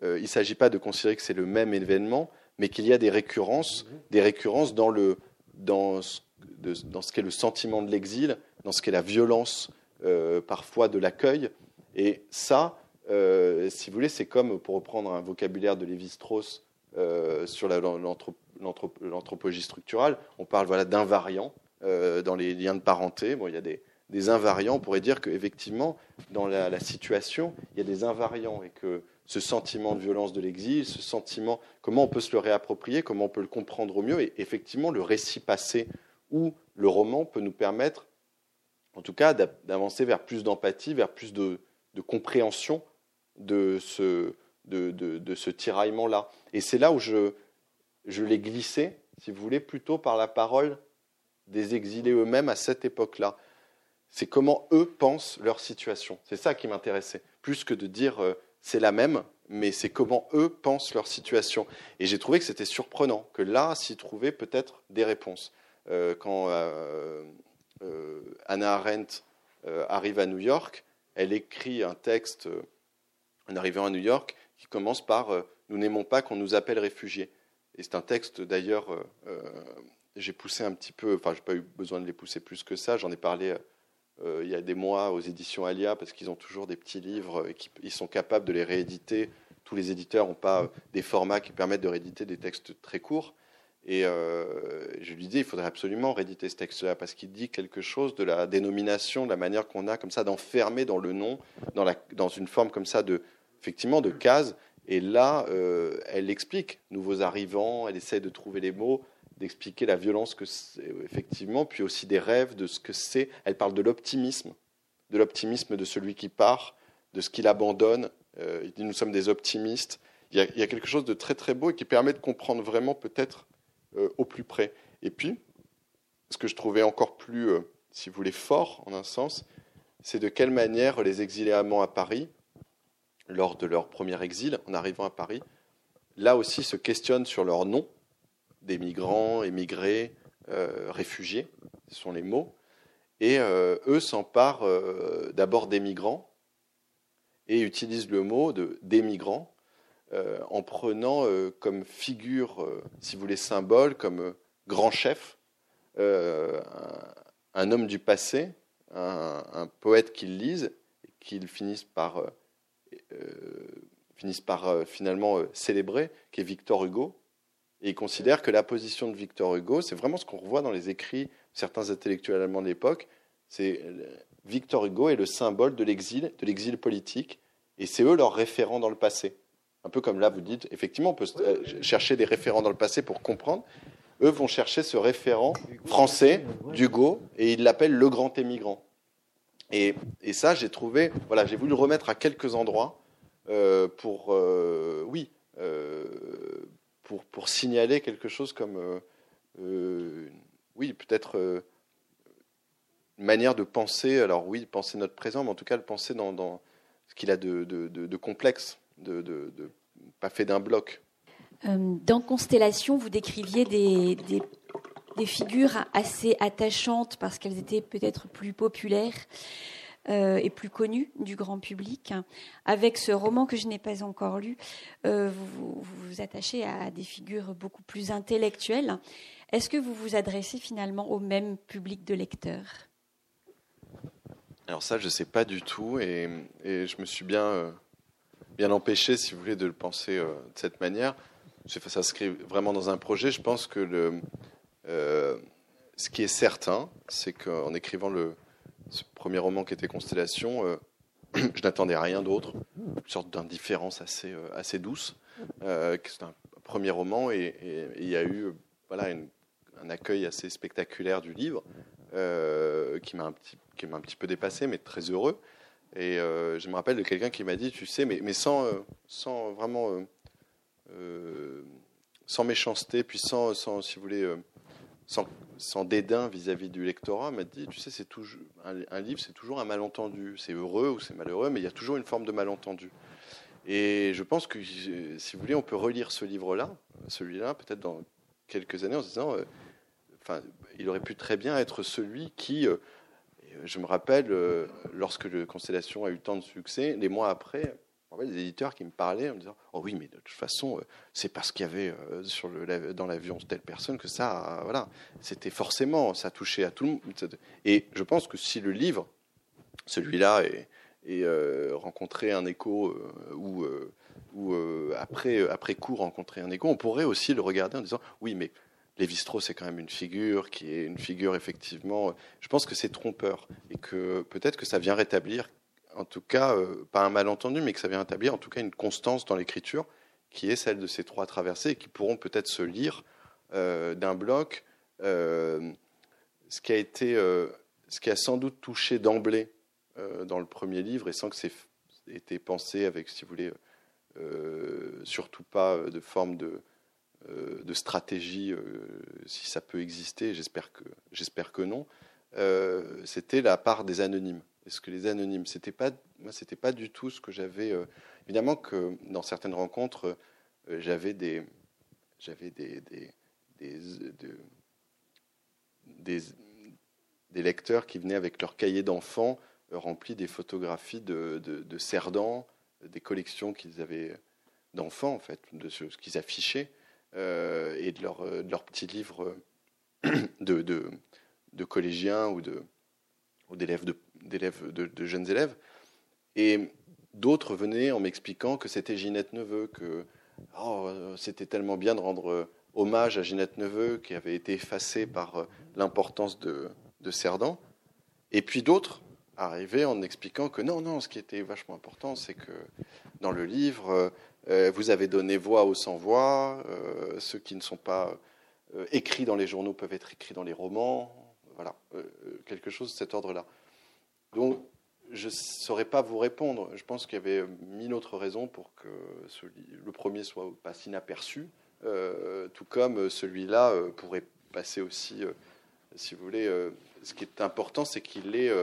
ne s'agit pas de considérer que c'est le même événement, mais qu'il y a des récurrences, des récurrences dans, le, dans ce qu'est le sentiment de l'exil, dans ce qu'est la violence euh, parfois de l'accueil. Et ça, euh, si vous voulez, c'est comme, pour reprendre un vocabulaire de Lévi-Strauss euh, sur l'anthropologie structurale, on parle voilà, d'invariants dans les liens de parenté. Bon, il y a des, invariants. On pourrait dire qu'effectivement, dans la, la, situation, il y a des invariants et que ce sentiment de violence de l'exil, ce sentiment, comment on peut se le réapproprier, comment on peut le comprendre au mieux. Et effectivement, le récit passé ou le roman peut nous permettre, en tout cas, d'avancer vers plus d'empathie, vers plus de, compréhension de ce, tiraillement-là. Et c'est là où je, je l'ai glissé, si vous voulez, plutôt par la parole des exilés eux-mêmes à cette époque-là. C'est comment eux pensent leur situation. C'est ça qui m'intéressait, plus que de dire euh, c'est la même, mais c'est comment eux pensent leur situation. Et j'ai trouvé que c'était surprenant, que là s'y trouvaient peut-être des réponses. Euh, quand euh, Anna Arendt arrive à New York, elle écrit un texte en arrivant à New York qui commence par Nous n'aimons pas qu'on nous appelle réfugiés. Et c'est un texte d'ailleurs, j'ai poussé un petit peu, enfin, je n'ai pas eu besoin de les pousser plus que ça, j'en ai parlé euh, il y a des mois aux éditions Alia, parce qu'ils ont toujours des petits livres et qu'ils sont capables de les rééditer. Tous les éditeurs n'ont pas euh, des formats qui permettent de rééditer des textes très courts. Et euh, je lui dis, il faudrait absolument rééditer ce texte-là, parce qu'il dit quelque chose de la dénomination, de la manière qu'on a comme ça d'enfermer dans le nom, dans, une forme comme ça de, effectivement, de case. Et là, elle explique, nouveaux arrivants, elle essaie de trouver les mots d'expliquer la violence que c'est, effectivement, puis aussi des rêves, de ce que c'est. Elle parle de l'optimisme, de l'optimisme de celui qui part, de ce qu'il abandonne. Euh, il dit nous sommes des optimistes. Il y, a, quelque chose de très très beau et qui permet de comprendre vraiment peut-être euh, au plus près. Et puis, ce que je trouvais encore plus, euh, si vous voulez, fort en un sens, c'est de quelle manière les exilés amants à Paris, lors de leur premier exil, en arrivant à Paris, là aussi se questionnent sur leur nom, des migrants, émigrés, euh, réfugiés, ce sont les mots. Et eux s'emparent d'abord des migrants et utilisent le mot de, des migrants en prenant comme figure, si vous voulez, symbole, comme grand chef, un, homme du passé, un, poète qu'ils lisent, qu'ils finissent par, finissent par finalement célébrer, qui est Victor Hugo, et il considère que la position de Victor Hugo, c'est vraiment ce qu'on revoit dans les écrits de certains intellectuels allemands de l'époque, c'est Victor Hugo est le symbole de l'exil, de l'exil politique, et c'est eux leurs référents dans le passé. Un peu comme là, vous dites, effectivement, on peut euh, chercher des référents dans le passé pour comprendre. Eux vont chercher ce référent français d'Hugo, et ils l'appellent le grand émigrant. Et, ça, j'ai trouvé, voilà, j'ai voulu le remettre à quelques endroits euh, pour, euh, oui, pour, pour, signaler quelque chose comme, oui, peut-être une manière de penser, alors oui, penser notre présent, mais en tout cas le penser dans, ce qu'il a de, complexe, de, pas fait d'un bloc. Euh, dans Constellation, vous décriviez des, des, figures assez attachantes parce qu'elles étaient peut-être plus populaires euh, et plus connues du grand public. Avec ce roman que je n'ai pas encore lu, euh, vous, vous vous attachez à des figures beaucoup plus intellectuelles. Est-ce que vous vous adressez finalement au même public de lecteurs? Alors ça, je ne sais pas du tout, et, je me suis bien, euh, bien empêché, si vous voulez, de le penser euh, de cette manière. Ça s'inscrit vraiment dans un projet. Je pense que le, euh, ce qui est certain, c'est qu'en écrivant le, ce premier roman qui était Constellation, je n'attendais rien d'autre, une sorte d'indifférence assez, douce. c'est un premier roman, et, il y a eu voilà, un accueil assez spectaculaire du livre. qui m'a un petit qui m'a un petit peu dépassé, mais très heureux. Et euh, je me rappelle de quelqu'un qui m'a dit, tu sais, mais, euh, sans vraiment, euh, sans méchanceté, puis sans, sans si vous voulez, sans, sans, dédain vis-à-vis du lectorat, m'a dit, tu sais, c'est toujours un, livre, c'est toujours un malentendu. C'est heureux ou c'est malheureux, mais il y a toujours une forme de malentendu. Et je pense que, si vous voulez, on peut relire ce livre-là, celui-là, peut-être dans quelques années, en se disant, il aurait pu très bien être celui qui je me rappelle, euh, lorsque le Constellation a eu tant de succès, les mois après, des éditeurs qui me parlaient en me disant Oh oui, mais de toute façon, euh, c'est parce qu'il y avait euh, sur le, dans l'avion telle personne que ça, voilà, c'était forcément, ça touchait à tout le monde. Et je pense que si le livre, celui-là, et, rencontrait un écho ou, ou après, après coup rencontrer un écho, on pourrait aussi le regarder en disant Oui, mais Lévi-Strauss c'est quand même une figure qui est une figure effectivement. Je pense que c'est trompeur et que peut-être que ça vient rétablir, en tout cas, euh, pas un malentendu, mais que ça vient rétablir en tout cas une constance dans l'écriture qui est celle de ces trois traversées et qui pourront peut-être se lire euh, d'un bloc. Euh, ce qui a été, ce qui a sans doute touché d'emblée dans le premier livre et sans que c'est été pensé avec, si vous voulez, surtout pas de forme de euh, de stratégie, euh, si ça peut exister, j'espère que, j'espère que non, euh, c'était la part des anonymes. Est-ce que les anonymes, c'était pas, moi, c'était pas du tout ce que j'avais. évidemment que dans certaines rencontres, j'avais des, j'avais des, des, des, des, lecteurs qui venaient avec leur cahier d'enfants rempli des photographies de, de, de cerdans, des collections qu'ils avaient d'enfants, en fait, de ce qu'ils affichaient. Euh, et de, leur, euh, de leurs petits livres de, collégiens ou d'élèves de, jeunes élèves. Et d'autres venaient en m'expliquant que c'était Ginette Neveu, que oh, c'était tellement bien de rendre hommage à Ginette Neveu qui avait été effacée par l'importance de, de Cerdan. Et puis d'autres arrivaient en expliquant que non, non, ce qui était vachement important, c'est que dans le livre, euh, vous avez donné voix aux sans-voix. Euh, ceux qui ne sont pas euh, écrits dans les journaux peuvent être écrits dans les romans. Voilà, quelque chose de cet ordre-là. Donc, je ne saurais pas vous répondre. Je pense qu'il y avait mille autres raisons pour que le premier soit pas inaperçu, tout comme celui-là pourrait passer aussi, si vous voulez. ce qui est important, c'est qu'il ait,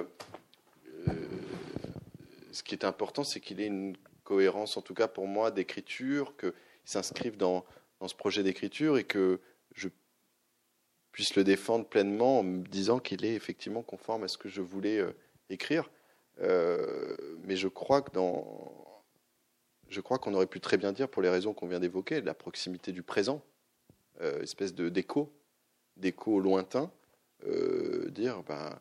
ce qui est important, c'est qu'il ait une cohérence, en tout cas pour moi, d'écriture, qu'ils s'inscrivent dans, dans, ce projet d'écriture et que je puisse le défendre pleinement en me disant qu'il est effectivement conforme à ce que je voulais euh, écrire. Euh, mais je crois que dans, je crois qu'on aurait pu très bien dire, pour les raisons qu'on vient d'évoquer, la proximité du présent, euh, espèce de d'écho, d'écho lointain, dire ben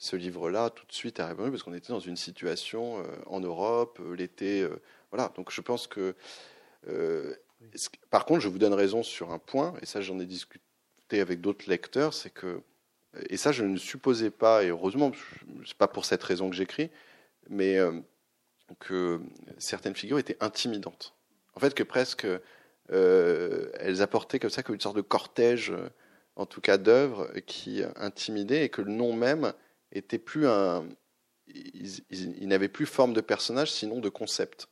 ce livre-là tout de suite a répondu parce qu'on était dans une situation euh, en Europe, euh, l'été. Euh, voilà, donc je pense que. par contre, je vous donne raison sur un point, et ça j'en ai discuté avec d'autres lecteurs, c'est que et ça je ne supposais pas, et heureusement, c'est pas pour cette raison que j'écris, mais que certaines figures étaient intimidantes. En fait, que presque elles apportaient comme ça comme une sorte de cortège, en tout cas d'œuvres, qui intimidait et que le nom même était plus un, il, n'avait plus forme de personnage, sinon de concept.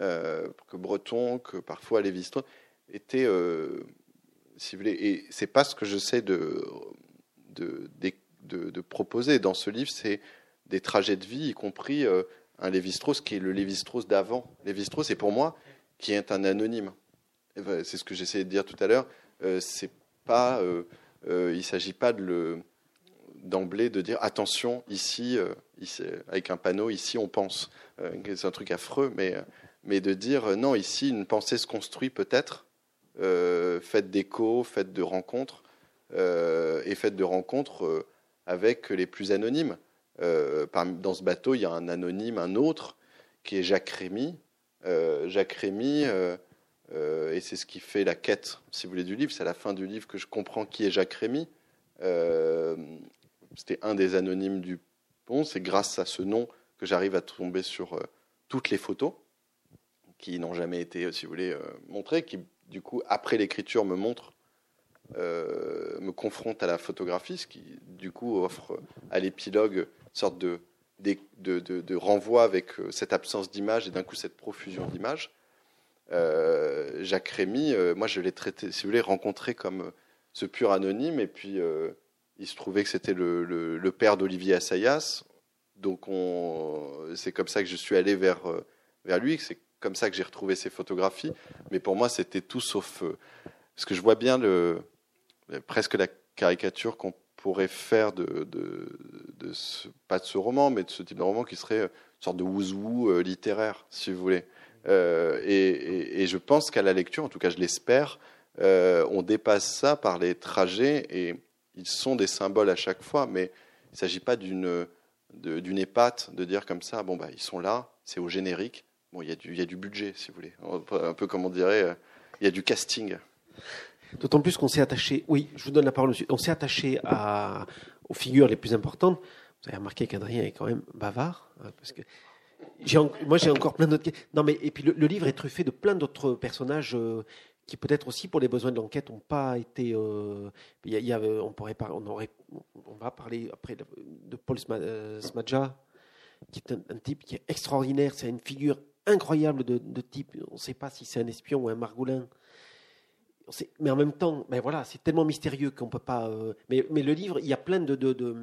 Euh, que Breton, que parfois Lévi-Strauss étaient, euh, si vous voulez, et c'est pas ce que j'essaie de de, de, proposer dans ce livre, c'est des trajets de vie, y compris euh, un Lévi-Strauss qui est le Lévi-Strauss d'avant. Lévi-Strauss, c'est pour moi, qui est un anonyme. Ben, c'est ce que j'essayais de dire tout à l'heure. c'est pas, il s'agit pas de le d'emblée de dire attention ici, ici, avec un panneau ici on pense. c'est un truc affreux, mais mais de dire euh, non, ici, une pensée se construit peut-être, euh, faite d'échos, faite de rencontres, euh, et faite de rencontres avec les plus anonymes. dans ce bateau, il y a un anonyme, un autre, qui est Jacques Rémy. Jacques Rémy, et c'est ce qui fait la quête, si vous voulez, du livre. C'est à la fin du livre que je comprends qui est Jacques Rémy. C'était un des anonymes du pont. C'est grâce à ce nom que j'arrive à tomber sur toutes les photos qui n'ont jamais été, si vous voulez, euh, montrés, qui du coup, après l'écriture, me montrent, euh, me confrontent à la photographie, ce qui du coup offre à l'épilogue une sorte de, renvoi avec euh, cette absence d'image et d'un coup cette profusion d'images. Jacques Rémy, moi je l'ai traité, si vous voulez, rencontré comme ce pur anonyme, et puis il se trouvait que c'était le, père d'Olivier Assayas, donc c'est comme ça que je suis allé vers, vers lui, c'est comme ça que j'ai retrouvé ces photographies. Mais pour moi, c'était tout sauf. Euh, parce que je vois bien presque la caricature qu'on pourrait faire de, de, ce, pas de ce roman, mais de ce type de roman qui serait une sorte de wouzou euh, littéraire, si vous voulez. Euh, et, je pense qu'à la lecture, en tout cas je l'espère, on dépasse ça par les trajets et ils sont des symboles à chaque fois, mais il ne s'agit pas d'une d'une épate de dire comme ça, bon bah ils sont là, c'est au générique, Bon, il y, a du, y a du budget, si vous voulez. Un peu comme on dirait, euh, il y a du casting. D'autant plus qu'on s'est attaché, oui, je vous donne la parole, on s'est attaché à, aux figures les plus importantes. Vous avez remarqué qu'Adrien est quand même bavard, hein, parce que moi j'ai encore plein d'autres. Non, mais et puis le, livre est truffé de plein d'autres personnages euh, qui peut-être aussi pour les besoins de l'enquête n'ont pas été. Euh, y a, on pourrait on aurait, on va parler après de, Paul Smadja, qui est un, type qui est extraordinaire. C'est une figure incroyable de, type. On ne sait pas si c'est un espion ou un margoulin. mais en même temps, ben voilà, c'est tellement mystérieux qu'on peut pas. Euh, mais, mais, le livre, il y a plein de, de,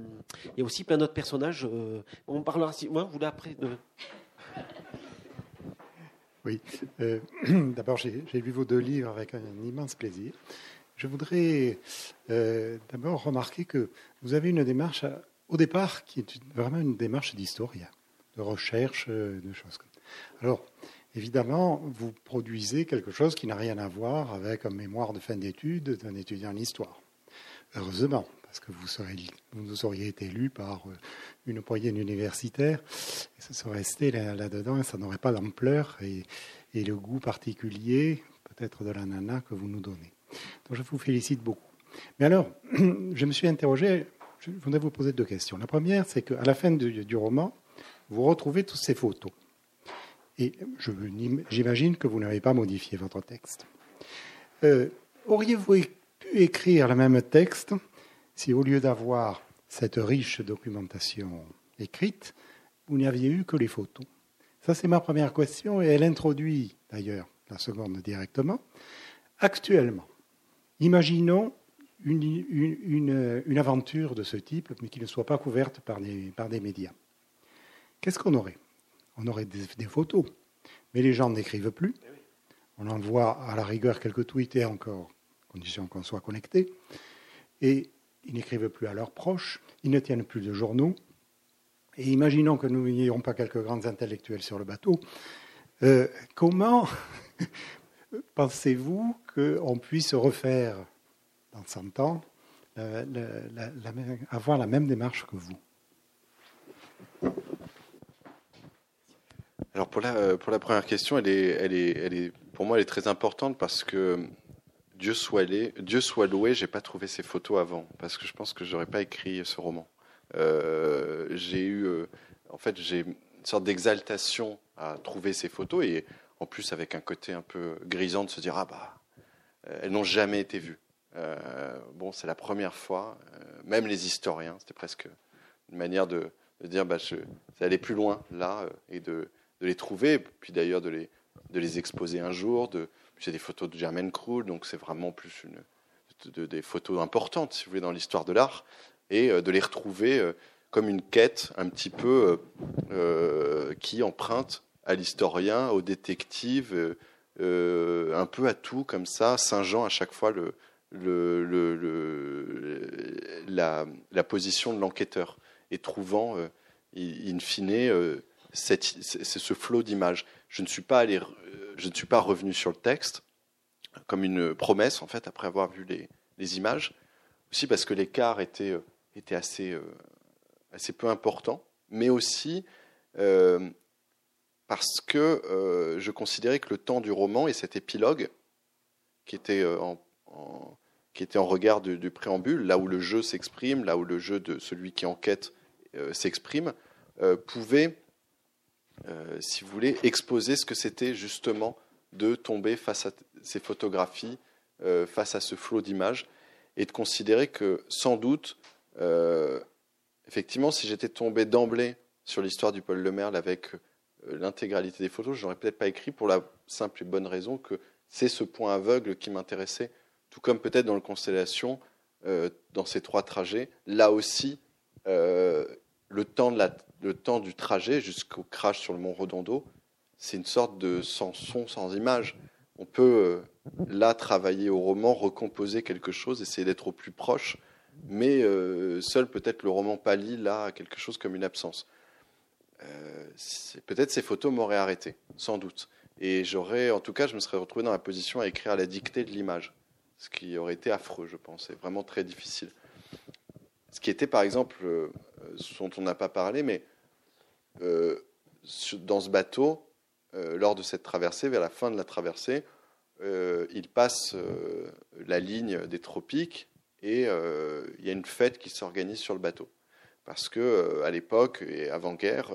il y a aussi plein d'autres personnages. Euh, on parlera. Si, moi, vous voulez après. Oui. Euh, d'abord, j'ai lu vos deux livres avec un immense plaisir. Je voudrais d'abord remarquer que vous avez une démarche au départ qui est vraiment une démarche d'historien, de recherche, de choses comme alors, évidemment, vous produisez quelque chose qui n'a rien à voir avec un mémoire de fin d'études d'un étudiant en histoire. Heureusement, parce que vous, serez, auriez été lu par euh, une poignée d'universitaires, et ça serait resté là-dedans, et ça n'aurait pas l'ampleur et, le goût particulier, peut-être de la nana, que vous nous donnez. Donc je vous félicite beaucoup. Mais alors, je me suis interrogé, je voudrais vous poser deux questions. La première, c'est qu'à la fin du roman, vous retrouvez toutes ces photos. Et j'imagine que vous n'avez pas modifié votre texte. Euh, auriez-vous pu écrire le même texte si au lieu d'avoir cette riche documentation écrite, vous n'aviez eu que les photos Ça, c'est ma première question et elle introduit d'ailleurs la seconde directement. Actuellement, imaginons une, une, aventure de ce type, mais qui ne soit pas couverte par des, par des médias. Qu'est-ce qu'on aurait? On aurait des, photos. Mais les gens n'écrivent plus. On envoie à la rigueur quelques tweets et encore, condition qu'on soit connecté. Et ils n'écrivent plus à leurs proches, ils ne tiennent plus de journaux. Et imaginons que nous n'ayons pas quelques grands intellectuels sur le bateau. Euh, comment pensez-vous qu'on puisse refaire dans 100 ans, avoir la même démarche que vous? Alors pour la, première question, pour moi, elle est très importante parce que Dieu soit, loué, Dieu soit loué, j'ai pas trouvé ces photos avant, parce que je pense que j'aurais pas écrit ce roman. Euh, j'ai eu, euh, en fait, j'ai une sorte d'exaltation à trouver ces photos, et en plus avec un côté un peu grisant de se dire ah bah, euh, elles n'ont jamais été vues. bon, c'est la première fois, même les historiens, c'était presque une manière de, dire bah, je, aller plus loin là et de, de les trouver, puis d'ailleurs de les, de les exposer un jour, de j'ai des photos de Germaine Krull, donc c'est vraiment plus une, des photos importantes, si vous voulez, dans l'histoire de l'art, et euh, de les retrouver euh, comme une quête un petit peu euh, qui emprunte à l'historien, au détective, un peu à tout comme ça. Saint-Jean, à chaque fois, le, la, position de l'enquêteur et trouvant, in fine, c'est ce flot d'images. Je ne suis pas allé je ne suis pas revenu sur le texte comme une promesse, en fait, après avoir vu les, images. Aussi parce que l'écart était, euh, était assez, euh, assez peu important, mais aussi euh, parce que je considérais que le temps du roman et cet épilogue, qui était en, qui était en regard du, préambule, là où le jeu s'exprime, là où le jeu de celui qui enquête s'exprime, pouvait si vous voulez, exposer ce que c'était justement de tomber face à ces photographies, euh, face à ce flot d'images, et de considérer que sans doute, euh, effectivement, si j'étais tombé d'emblée sur l'histoire du Paul Merle avec l'intégralité des photos, je n'aurais peut-être pas écrit pour la simple et bonne raison que c'est ce point aveugle qui m'intéressait, tout comme peut-être dans le Constellation, dans ces trois trajets, là aussi, le temps, de la, le temps du trajet jusqu'au crash sur le mont Redondo, c'est une sorte de sans son, sans image. On peut euh, là travailler au roman, recomposer quelque chose, essayer d'être au plus proche, mais euh, seul peut-être le roman pâlit là à quelque chose comme une absence. Euh, peut-être ces photos m'auraient arrêté, sans doute. Et j'aurais, en tout cas, je me serais retrouvé dans la position à écrire à la dictée de l'image, ce qui aurait été affreux, je pense, et vraiment très difficile. Ce qui était, par exemple, ce dont on n'a pas parlé, mais euh, dans ce bateau, euh, lors de cette traversée, vers la fin de la traversée, euh, il passe la ligne des tropiques et il y a une fête qui s'organise sur le bateau. Parce que à l'époque et avant-guerre,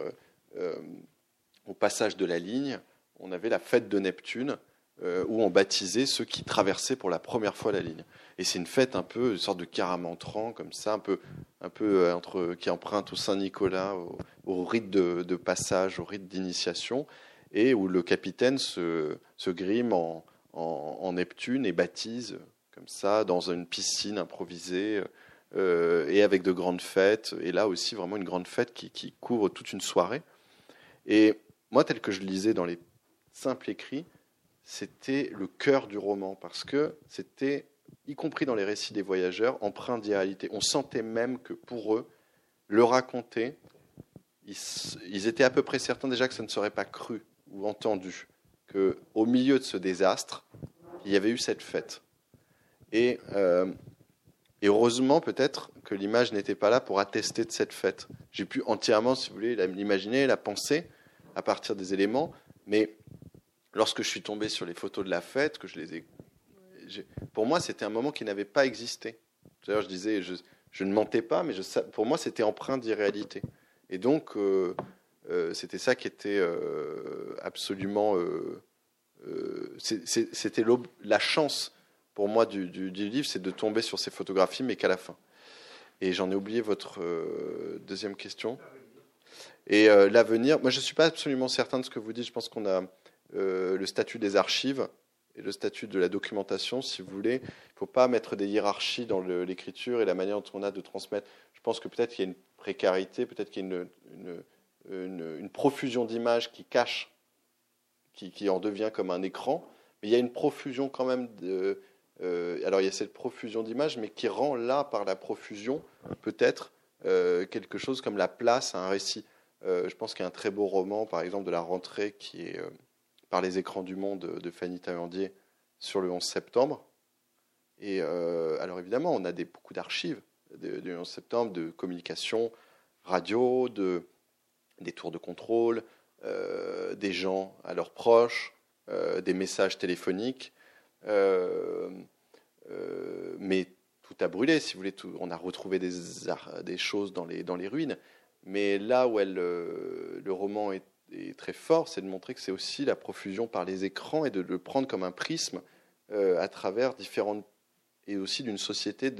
au passage de la ligne, on avait la fête de Neptune où on baptisait ceux qui traversaient pour la première fois la ligne. Et c'est une fête un peu, une sorte de caramantrant, comme ça, un peu, un peu euh, entre, qui emprunte au Saint-Nicolas, au, rite de, passage, au rite d'initiation, et où le capitaine se, se grime en, en, Neptune et baptise, comme ça, dans une piscine improvisée, euh, et avec de grandes fêtes. Et là aussi, vraiment une grande fête qui, qui couvre toute une soirée. Et moi, tel que je lisais dans les simples écrits, c'était le cœur du roman, parce que c'était y compris dans les récits des voyageurs, empreints d'irréalité. On sentait même que pour eux, le raconter, ils, étaient à peu près certains déjà que ça ne serait pas cru ou entendu, qu'au milieu de ce désastre, il y avait eu cette fête. Et, euh, et heureusement peut-être que l'image n'était pas là pour attester de cette fête. J'ai pu entièrement, si vous voulez, l'imaginer, la penser à partir des éléments, mais lorsque je suis tombé sur les photos de la fête, que je les ai pour moi, c'était un moment qui n'avait pas existé. D'ailleurs, je disais, je, ne mentais pas, mais pour moi, c'était empreint d'irréalité. Et donc, euh, euh, c'était ça qui était euh, absolument. c'était la chance pour moi du, livre, c'est de tomber sur ces photographies, mais qu'à la fin. Et j'en ai oublié votre deuxième question. Et l'avenir, moi je ne suis pas absolument certain de ce que vous dites. Je pense qu'on a le statut des archives et le statut de la documentation, si vous voulez. Il ne faut pas mettre des hiérarchies dans l'écriture et la manière dont on a de transmettre. Je pense que peut-être qu'il y a une précarité, peut-être qu'il y a une, profusion d'images qui cache, qui, en devient comme un écran. Mais il y a une profusion quand même. De, euh, alors il y a cette profusion d'images, mais qui rend là, par la profusion, peut-être euh, quelque chose comme la place à un récit. Euh, je pense qu'il y a un très beau roman, par exemple, de la rentrée, qui est par les écrans du monde de Fanny Taillandier sur le 11 septembre. Et euh, alors évidemment, on a beaucoup d'archives du 11 septembre, de communication, radio, de, des tours de contrôle, euh, des gens à leurs proches, euh, des messages téléphoniques. mais tout a brûlé, si vous voulez. on a retrouvé des, choses dans les, ruines. Mais là où le roman est, très fort, c'est de montrer que c'est aussi la profusion par les écrans et de le prendre comme un prisme à travers différentes. et aussi d'une société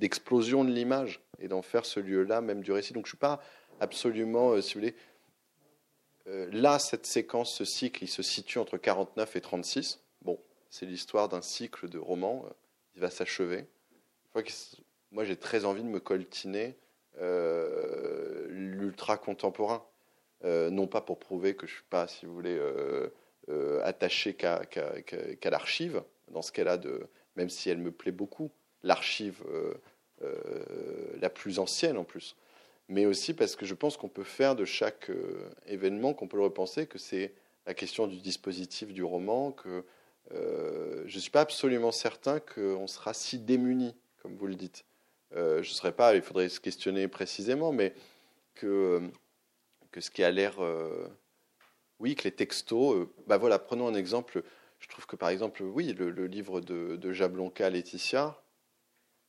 d'explosion de l'image et d'en faire ce lieu-là, même du récit. Donc je ne suis pas absolument, si vous voulez, euh, là, cette séquence, ce cycle, il se situe entre 49 et 36. Bon, c'est l'histoire d'un cycle de romans. Euh, il va s'achever. Moi, j'ai très envie de me coltiner euh, l'ultra contemporain. Non pas pour prouver que je ne suis pas, si vous voulez, attaché qu'à l'archive, dans ce de, même si elle me plaît beaucoup, l'archive la plus ancienne en plus mais aussi parce que je pense qu'on peut faire de chaque euh, événement, qu'on peut le repenser, que c'est la question du dispositif du roman, que euh, je ne suis pas absolument certain qu'on sera si démuni, comme vous le dites. Euh, je ne serais pas, il faudrait se questionner précisément, mais que, que ce qui a l'air... oui, que les textos... bah voilà, prenons un exemple. Je trouve que par exemple, oui, le, livre de, de Jablonka, Laetitia,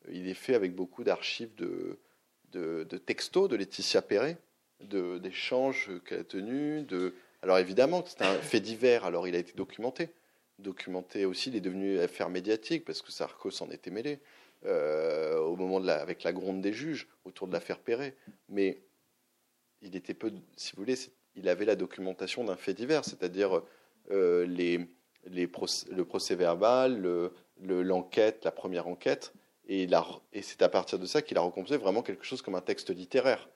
il est fait avec beaucoup d'archives de de, textos de Laetitia Perret, d'échanges qu'elle a tenus. De... Alors évidemment, c'est un fait divers, alors il a été documenté. Documenté aussi, il est devenu affaire médiatique parce que Sarko s'en était mêlé euh, au moment de la, avec la gronde des juges autour de l'affaire Perret. Mais il était peu, si vous voulez, il avait la documentation d'un fait divers, c'est-à-dire euh, les, les le procès verbal, l'enquête, la première enquête, et, et c'est à partir de ça qu'il a recomposé vraiment quelque chose comme un texte littéraire.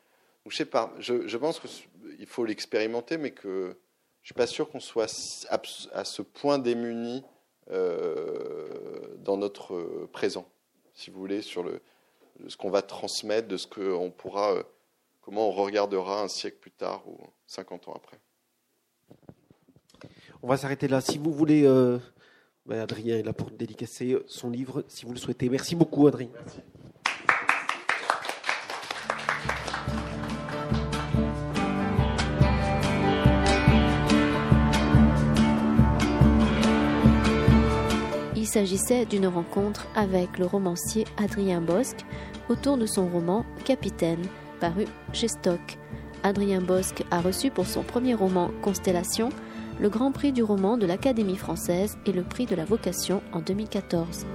Je sais pas, je, je pense qu'il faut l'expérimenter, mais que je suis pas sûr qu'on soit à, ce point démuni euh, dans notre présent, si vous voulez, sur le, ce qu'on va transmettre, de ce qu'on pourra, euh, comment on regardera un siècle plus tard ou 50 ans après? On va s'arrêter là. Si vous voulez euh, ben, Adrien est là pour dédicacer son livre, si vous le souhaitez. Merci beaucoup, Adrien. Il s'agissait d'une rencontre avec le romancier Adrien Bosque autour de son roman Capitaine, paru chez Stock. Adrien Bosque a reçu pour son premier roman Constellation le Grand Prix du roman de l'Académie française et le Prix de la vocation en 2014.